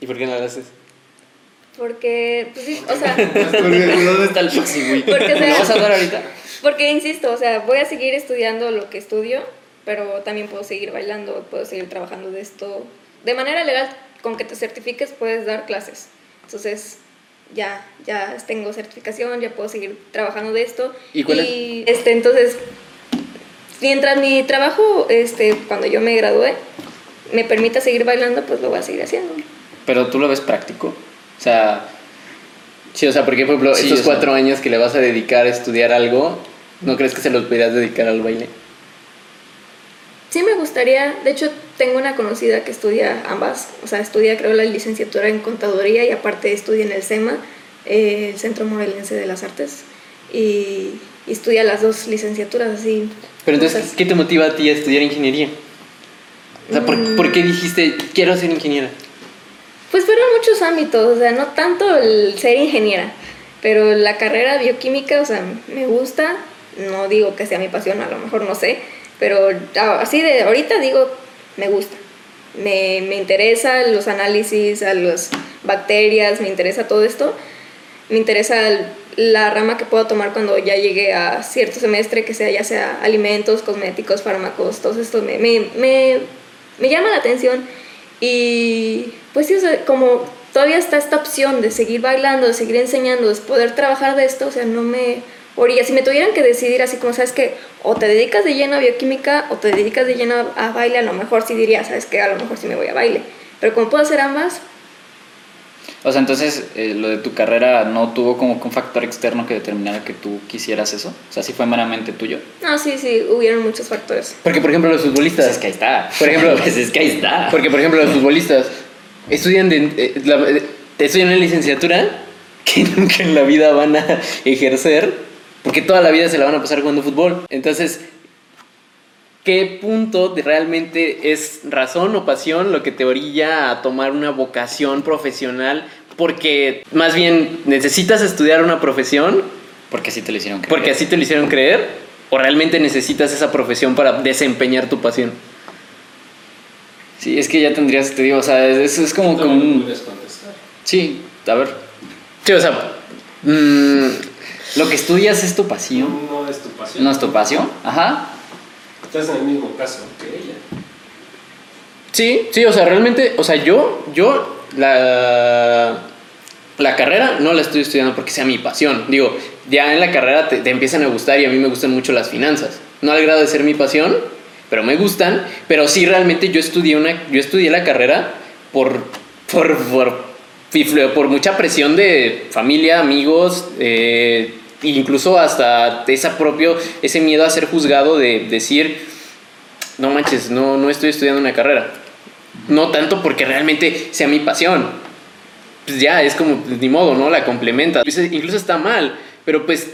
¿Y por qué no lo haces? Porque, pues sí, o sea, *laughs* ¿Dónde está el güey? Porque, o sea- ¿Me lo vas a dar ahorita? porque insisto, o sea, voy a seguir estudiando lo que estudio, pero también puedo seguir bailando, puedo seguir trabajando de esto. De manera legal, con que te certifiques puedes dar clases. Entonces, ya, ya tengo certificación, ya puedo seguir trabajando de esto. ¿Y cuál es? y, este, entonces, mientras mi trabajo, este, cuando yo me gradué, me permita seguir bailando, pues lo voy a seguir haciendo. Pero tú lo ves práctico. O sea, Sí, o sea, porque por ejemplo, Sí, sea- cuatro años que le vas a dedicar a estudiar algo, ¿no crees que se los podrías dedicar al baile? Sí me gustaría, de hecho tengo una conocida que estudia ambas, o sea, estudia creo la licenciatura en contaduría y aparte estudia en el SEMA, eh, el Centro Morelense de las Artes, y, y estudia las dos licenciaturas así. Pero entonces, juntas. ¿qué te motiva a ti a estudiar ingeniería? O sea, ¿por, Mm. por qué dijiste, quiero ser ingeniera? Pues fueron muchos ámbitos, o sea, no tanto el ser ingeniera, pero la carrera bioquímica, o sea, me gusta, no digo que sea mi pasión, a lo mejor no sé, pero así de ahorita digo, me gusta. Me, me interesa los análisis a las bacterias, me interesa todo esto, me interesa la rama que puedo tomar cuando ya llegue a cierto semestre, que sea ya sea alimentos, cosméticos, fármacos, todo esto me, me, me, me llama la atención. Y pues sí, como todavía está esta opción de seguir bailando, de seguir enseñando, de poder trabajar de esto, o sea, no me orilla. Si me tuvieran que decidir así como, sabes que o te dedicas de lleno a bioquímica o te dedicas de lleno a, a baile, a lo mejor sí diría, sabes que a lo mejor sí me voy a baile. Pero como puedo hacer ambas, o sea, entonces eh, lo de tu carrera no tuvo como un factor externo que determinara que tú quisieras eso. O sea, sí fue meramente tuyo. no, sí, sí, hubieron muchos factores. Porque, por ejemplo, los futbolistas... Pues es que ahí está. Por ejemplo, *laughs* pues es que ahí está. Porque, por ejemplo, los futbolistas estudian, de, eh, la- eh, estudian una licenciatura que *laughs* nunca en la vida van a ejercer, porque toda la vida se la van a pasar jugando fútbol. Entonces, ¿qué punto de realmente es razón o pasión lo que te orilla a tomar una vocación profesional? Porque más bien necesitas estudiar una profesión, Porque sí te lo hicieron creer. porque así te lo hicieron creer, o realmente necesitas esa profesión para desempeñar tu pasión. Sí, es que ya tendrías, te digo, o sea, es, es como no lo un... puedes contestar. Sí, a ver. Sí, o sea, mm, Lo que estudias es tu pasión. No es tu pasión. ¿No es tu pasión? Ajá. Estás en el mismo caso que ella. Sí, sí, o sea, realmente, o sea, yo, yo, la, la carrera no la estoy estudiando porque sea mi pasión. Digo, ya en la carrera te, empiezan a gustar y a mí me gustan mucho las finanzas. No al grado de ser mi pasión, pero me gustan. Pero sí, realmente yo estudié, una, yo estudié la carrera por, por, por, por mucha presión de familia, amigos, eh, incluso hasta esa propio, ese miedo a ser juzgado de decir, no manches, no, no estoy estudiando una carrera. No tanto porque realmente sea mi pasión. Pues ya, es como, ni modo, ¿no? La complementa. Incluso está mal, pero pues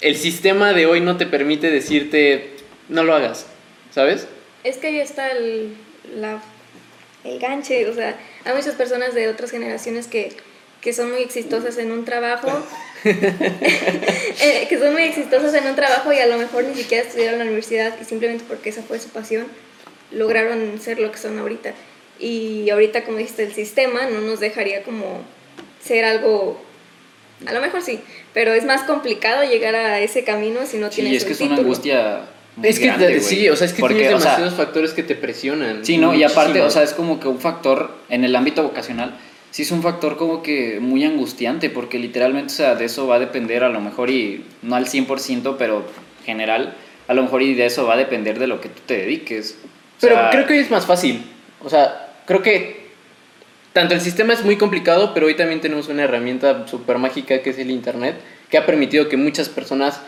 el sistema de hoy no te permite decirte, no lo hagas, ¿sabes? Es que ahí está el, la, el ganche, o sea, hay muchas personas de otras generaciones que, que son muy exitosas en un trabajo, *laughs* eh, que son muy exitosas en un trabajo y a lo mejor ni siquiera estudiaron en la universidad y simplemente porque esa fue su pasión, lograron ser lo que son ahorita. Y ahorita, como dijiste, el sistema no nos dejaría como ser algo, a lo mejor sí, pero es más complicado llegar a ese camino si no Sí, tienes es que un es una título. angustia. muy Es que grande, güey. sí, o sea, es que Porque, tienes o sea, demasiados factores que te presionan. Sí, ¿no? Y aparte, Muchísimo. o sea, es como que un factor en el ámbito vocacional, sí es un factor como que muy angustiante, porque literalmente, o sea, de eso va a depender a lo mejor y no al 100%, pero general, a lo mejor y de eso va a depender de lo que tú te dediques. O Pero sea, creo que es más fácil. O sea, creo que tanto el sistema es muy complicado, pero hoy también tenemos una herramienta súper mágica que es el Internet, que ha permitido que muchas personas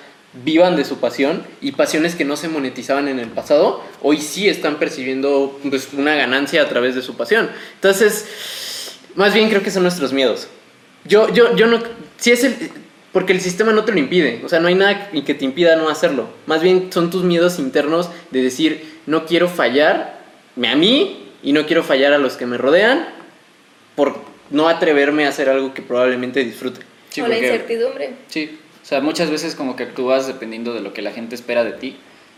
vivan de su pasión y pasiones que no se monetizaban en el pasado, hoy sí están percibiendo pues, una ganancia a través de su pasión. Entonces, más bien creo que son nuestros miedos. Yo, yo, yo no, si es el, porque el sistema no te lo impide, o sea, no hay nada que te impida no hacerlo. Más bien son tus miedos internos de decir, no quiero fallar a mí y no quiero fallar a los que me rodean por no atreverme a hacer algo que probablemente disfrute. Sí, o la incertidumbre. Sí, o sea, muchas veces como que actúas dependiendo de lo que la gente espera de ti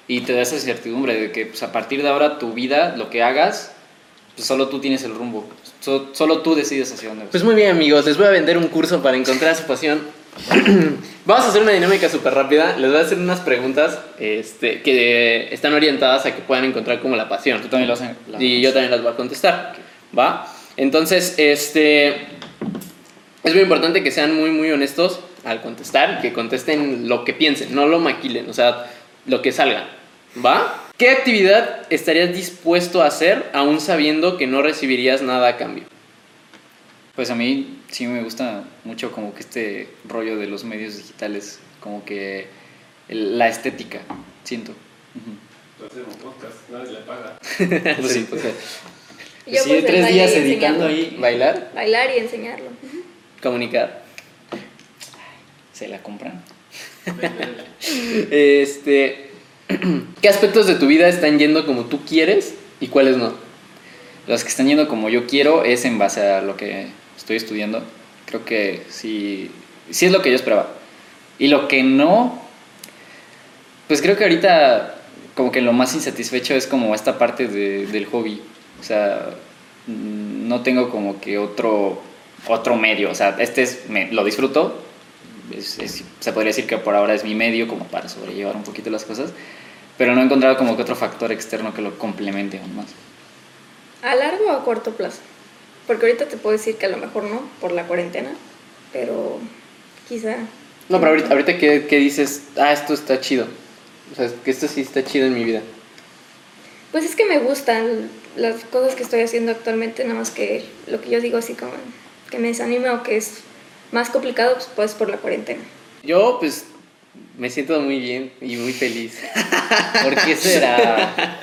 y te da esa certidumbre de que pues, a partir de ahora tu vida, lo que hagas, pues solo tú tienes el rumbo, So- solo tú decides hacia dónde vas. Pues muy bien amigos, les voy a vender un curso para encontrar su pasión. *clears throat* Vamos a hacer una dinámica súper rápida. Les voy a hacer unas preguntas este, que están orientadas a que puedan encontrar como la pasión. Tú también lo haces. Y yo también las voy a contestar. ¿Va? Entonces, este. Es muy importante que sean muy, muy honestos al contestar. Que contesten lo que piensen, no lo maquilen. O sea, lo que salga. ¿Va? ¿Qué actividad estarías dispuesto a hacer aún sabiendo que no recibirías nada a cambio? Pues a mí sí me gusta mucho como que este rollo de los medios digitales, como que el- la estética, siento. Ujú. Hacemos podcast, nadie le paga. *laughs* Pues sí, pues, Yo, sí, pues, tres días editando ahí, ¿Bailar? Bailar y enseñarlo. Comunicar. se la compran. *laughs* Este. *clears throat* ¿Qué aspectos de tu vida están yendo como tú quieres y cuáles no? Los que están yendo como yo quiero es en base a lo que estoy estudiando. Creo que sí, sí es lo que yo esperaba. Y lo que no, pues creo que ahorita como que lo más insatisfecho es como esta parte de- del hobby. O sea, no tengo como que otro, otro medio. O sea, este es, me, lo disfruto. Es- es- se podría decir que por ahora es mi medio como para sobrellevar un poquito las cosas. Pero no he encontrado como que otro factor externo que lo complemente aún más. ¿A largo o a corto plazo? Porque ahorita te puedo decir que a lo mejor no, por la cuarentena, pero quizá. No, pero ahorita, ahorita ¿qué, qué dices? Ah, esto está chido. O sea, que esto sí está chido en mi vida. Pues es que me gustan las cosas que estoy haciendo actualmente, nada más que lo que yo digo así como que me desanima o que es más complicado, pues, pues por la cuarentena. Yo, pues, me siento muy bien y muy feliz. *laughs* ¿Por qué será?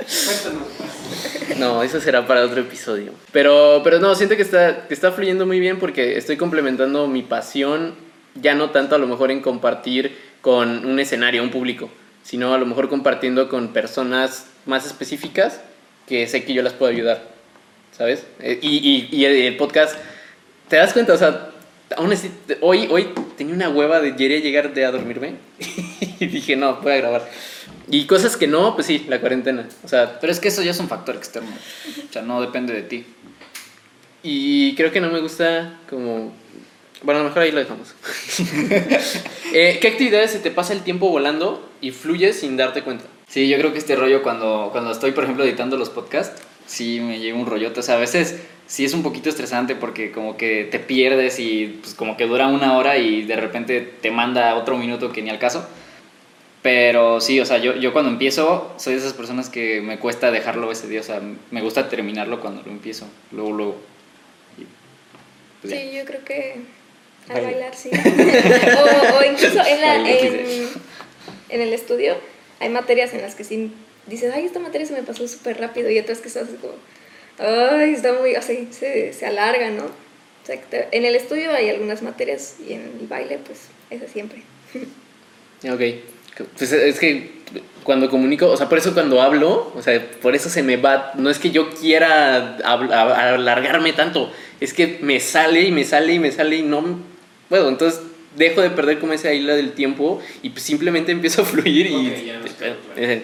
No, eso será para otro episodio. Pero, pero no, siento que está, que está fluyendo muy bien porque estoy complementando mi pasión, ya no tanto a lo mejor en compartir con un escenario, un público, sino a lo mejor compartiendo con personas más específicas que sé que yo las puedo ayudar, ¿sabes? Eh, Y, y, y el podcast, ¿te das cuenta? O sea, aún así, hoy, hoy tenía una hueva de quería llegar de a dormirme *laughs* y dije, no, voy a grabar. Y cosas que no, pues sí, la cuarentena. O sea, Pero es que eso ya es un factor externo. O sea, no depende de ti. Y creo que no me gusta como... Bueno, a lo mejor ahí lo dejamos. *laughs* Eh, ¿Qué actividades se te pasa el tiempo volando y fluyes sin darte cuenta? Sí, yo creo que este rollo cuando, cuando estoy, por ejemplo, editando los podcasts, sí me lleva un rollote. O sea, a veces sí es un poquito estresante porque como que te pierdes y pues como que dura una hora y de repente te manda otro minuto que ni al caso. Pero sí, o sea, yo, yo cuando empiezo soy de esas personas que me cuesta dejarlo ese día. O sea, me gusta terminarlo cuando lo empiezo. Luego, luego. Y, pues, ya. Sí, yo creo que al bailar sí. *laughs* o, o incluso en, la, en, en el estudio hay materias en las que sí dices, ay, esta materia se me pasó súper rápido y otras que estás como, ay, está muy, o sea, se, se alarga, ¿no? O sea, en el estudio hay algunas materias y en el baile, pues, eso siempre. *laughs* Ok. Pues es que cuando comunico, o sea, por eso cuando hablo, o sea, por eso se me va, no es que yo quiera alargarme tanto, es que me sale y me sale y me sale y no puedo, entonces dejo de perder como esa isla del tiempo y pues simplemente empiezo a fluir y... Ya. *laughs*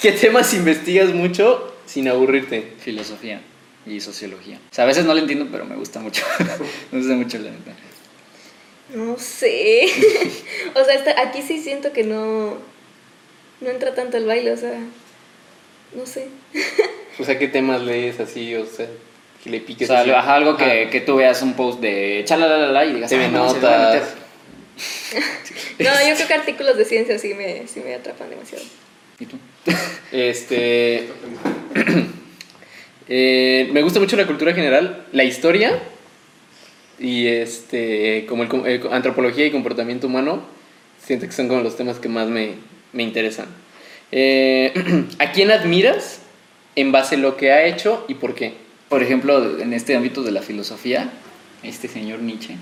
¿Qué temas investigas mucho sin aburrirte? Filosofía y sociología. O sea, a veces no lo entiendo, pero me gusta mucho. *laughs* me gusta mucho la neta. No sé. *laughs* o sea, esta- aquí sí siento que no, no entra tanto el baile, o sea, no sé. O sea, ¿qué temas lees así? O sea, que le O piques sea, así? ajá, algo que, que tú veas un post de chalalala y digas, TV "Ah, no, notas. meter". *laughs* No, yo creo que artículos de ciencia sí me, sí me atrapan demasiado. ¿Y tú? *laughs* Este... *clears throat* Eh, me gusta mucho la cultura general, la historia y este, como el, el co- antropología y comportamiento humano. Siento que son como los temas que más me, me interesan. Eh, *clears throat* ¿A quién admiras en base a lo que ha hecho y por qué? Por ejemplo, en este ámbito de la filosofía, este señor Nietzsche,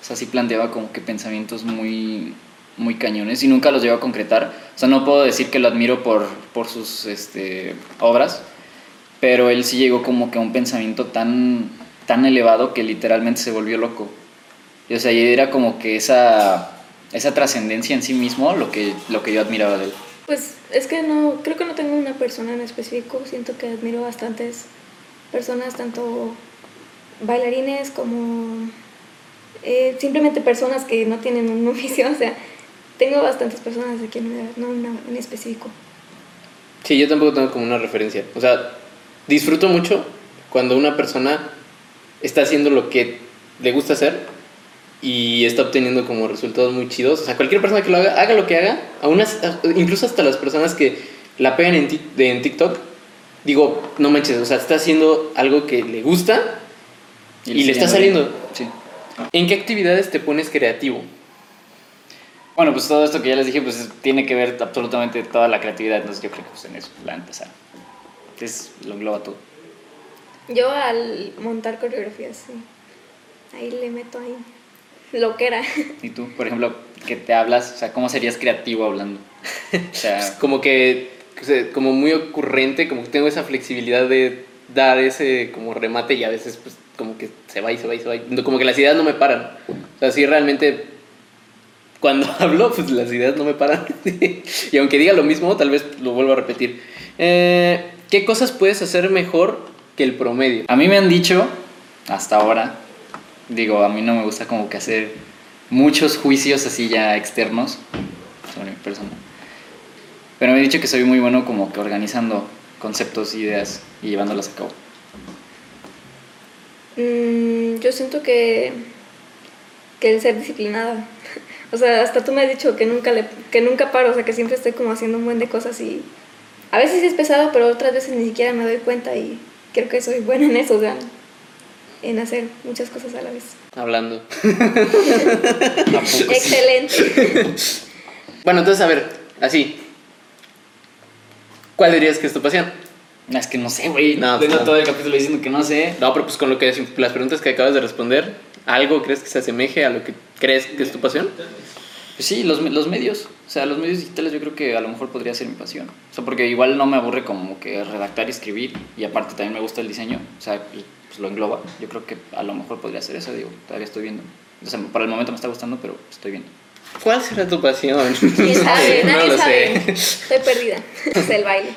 o sea, sí planteaba como que pensamientos muy, muy cañones y nunca los llegó a concretar. O sea, no puedo decir que lo admiro por, por sus este, obras, pero él sí llegó como que a un pensamiento tan, tan elevado que literalmente se volvió loco. Y, o sea, era como que esa, esa trascendencia en sí mismo lo que, lo que yo admiraba de él. Pues es que no, creo que no tengo una persona en específico, siento que admiro bastantes personas, tanto bailarines como eh, simplemente personas que no tienen un *laughs* oficio, o sea, tengo bastantes personas aquí en no una en específico. Sí, yo tampoco tengo como una referencia. O sea, disfruto mucho cuando una persona está haciendo lo que le gusta hacer y está obteniendo como resultados muy chidos. O sea, cualquier persona que lo haga, haga lo que haga, aún as- incluso hasta las personas que la pegan en, en TikTok, digo, no manches, o sea, está haciendo algo que le gusta y, le está saliendo. Sí. ¿En qué actividades te pones creativo? Bueno, pues todo esto que ya les dije, pues tiene que ver absolutamente toda la creatividad, entonces yo creo que pues en eso, la empezar. Entonces lo engloba todo. Yo al montar coreografías, sí. Ahí le meto ahí lo que era. ¿Y tú, por ejemplo, que te hablas? O sea, ¿cómo serías creativo hablando? *laughs* O sea, como que como muy ocurrente, como que tengo esa flexibilidad de dar ese como remate y a veces pues como que se va y se va y se va. Como que las ideas no me paran. O sea, sí realmente cuando *laughs* hablo pues las ideas no me paran. *laughs* y aunque diga lo mismo, tal vez lo vuelvo a repetir. Eh, ¿Qué cosas puedes hacer mejor que el promedio? a mí me han dicho, hasta ahora, digo, a mí no me gusta como que hacer muchos juicios así ya externos sobre mi persona. Pero me han dicho que soy muy bueno como que organizando conceptos, ideas y llevándolas a cabo. Mm, yo siento que, que el ser disciplinada. *laughs* O sea, hasta tú me has dicho que nunca, le, que nunca paro, o sea, que siempre estoy como haciendo un buen de cosas y a veces es pesado, pero otras veces ni siquiera me doy cuenta y creo que soy buena en eso, o sea, en hacer muchas cosas a la vez. Hablando. *laughs* Excelente. Bueno, entonces a ver, así. ¿Cuál dirías que es tu pasión? Es que no sé, güey. No, No, pues Tengo no. todo el capítulo diciendo que no sé. No, pero pues con lo que las preguntas que acabas de responder, ¿algo crees que se asemeje a lo que crees que es tu pasión? Pues sí, los, los medios. O sea, los medios digitales yo creo que a lo mejor podría ser mi pasión. O sea, porque igual no me aburre como que redactar y escribir. Y aparte también me gusta el diseño. O sea, pues lo engloba. Yo creo que a lo mejor podría ser eso, digo. Todavía estoy viendo. O sea, por el momento me está gustando, pero estoy viendo. ¿Cuál será tu pasión? *laughs* ¿Quién sabe? No Nadie lo sabe. sé. Estoy perdida. Es el baile.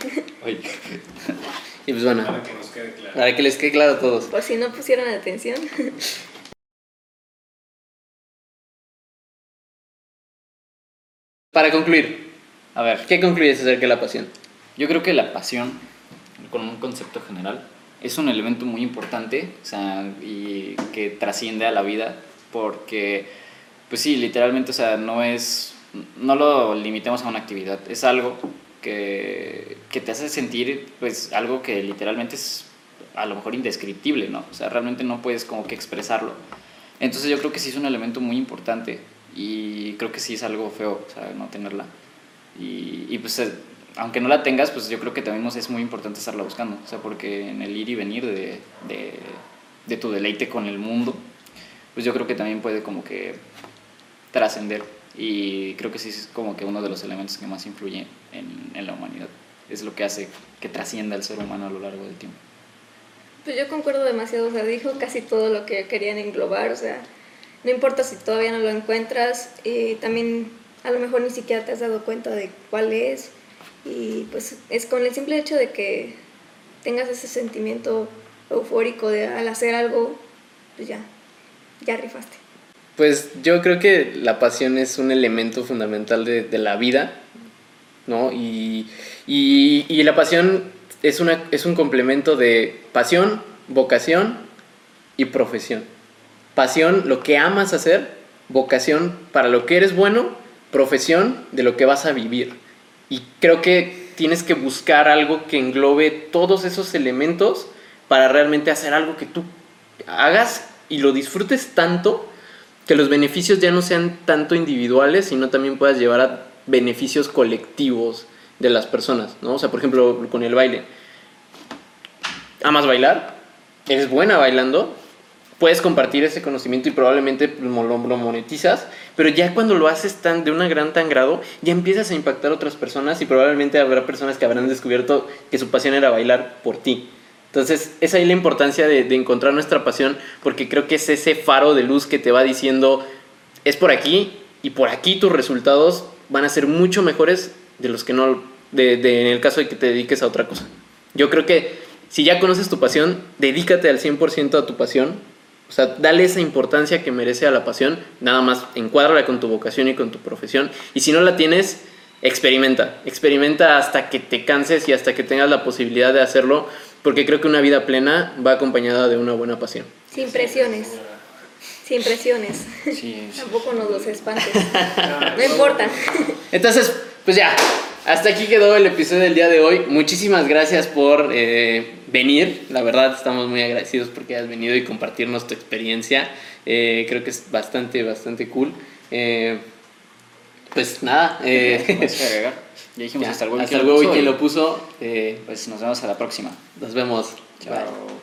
Y pues bueno, Para que nos quede claro. para que les quede claro a todos. Por si no pusieron atención. Para concluir, A ver, ¿qué concluyes acerca de la pasión? yo creo que la pasión, con un concepto general, es un elemento muy importante. O sea, y que trasciende a la vida. Porque, pues sí, literalmente, o sea, no es. No lo limitemos a una actividad. Es algo que, que te hace sentir, pues, algo que literalmente es a lo mejor indescriptible, ¿no? O sea, realmente no puedes como que expresarlo. Entonces yo creo que sí es un elemento muy importante y creo que sí es algo feo, o sea, no tenerla. Y, y pues, eh, aunque no la tengas, pues yo creo que también es muy importante estarla buscando, o sea, porque en el ir y venir de, de, de tu deleite con el mundo, pues yo creo que también puede como que trascender y creo que sí es como que uno de los elementos que más influye en, en la humanidad. Es lo que hace que trascienda el ser humano a lo largo del tiempo. Pues yo concuerdo demasiado, o sea, dijo casi todo lo que querían englobar, o sea, no importa si todavía no lo encuentras, eh, también a lo mejor ni siquiera te has dado cuenta de cuál es, y pues es con el simple hecho de que tengas ese sentimiento eufórico de al hacer algo, pues ya, ya rifaste. Pues yo creo que la pasión es un elemento fundamental de, de la vida, ¿no? Y, y, la pasión es, una, es un complemento de pasión, vocación y profesión. Pasión, lo que amas hacer, vocación para lo que eres bueno, profesión de lo que vas a vivir. Y creo que tienes que buscar algo que englobe todos esos elementos para realmente hacer algo que tú hagas y lo disfrutes tanto que los beneficios ya no sean tanto individuales, sino también puedas llevar a beneficios colectivos de las personas, ¿no? O sea, por ejemplo, con el baile. ¿Amas bailar? ¿Eres buena bailando? Puedes compartir ese conocimiento y probablemente lo, monetizas, pero ya cuando lo haces tan, de una gran tan grado, ya empiezas a impactar a otras personas y probablemente habrá personas que habrán descubierto que su pasión era bailar por ti. Entonces, es ahí la importancia de, de encontrar nuestra pasión, porque creo que es ese faro de luz que te va diciendo, es por aquí y por aquí tus resultados van a ser mucho mejores de los que no, de, de- en el caso de que te dediques a otra cosa. Yo creo que si ya conoces tu pasión, dedícate al 100% a tu pasión. O sea, dale esa importancia que merece a la pasión. Nada más encuádrala con tu vocación y con tu profesión. Y si no la tienes, experimenta. Experimenta hasta que te canses y hasta que tengas la posibilidad de hacerlo. Porque creo que una vida plena va acompañada de una buena pasión. Sin presiones. Sin presiones. Sí, *laughs* sí. Tampoco nos los espantes. *laughs* No importa. Entonces, pues ya, hasta aquí quedó el episodio del día de hoy. Muchísimas gracias por eh, venir. La verdad, estamos muy agradecidos porque has venido y compartirnos tu experiencia. Eh, creo que es bastante, bastante cool. Eh, pues nada, eh. Ya dijimos ya, hasta el huevo. hasta el huevo y quien lo puso. eh, Pues nos vemos a la próxima. nos vemos. Bye. Chao.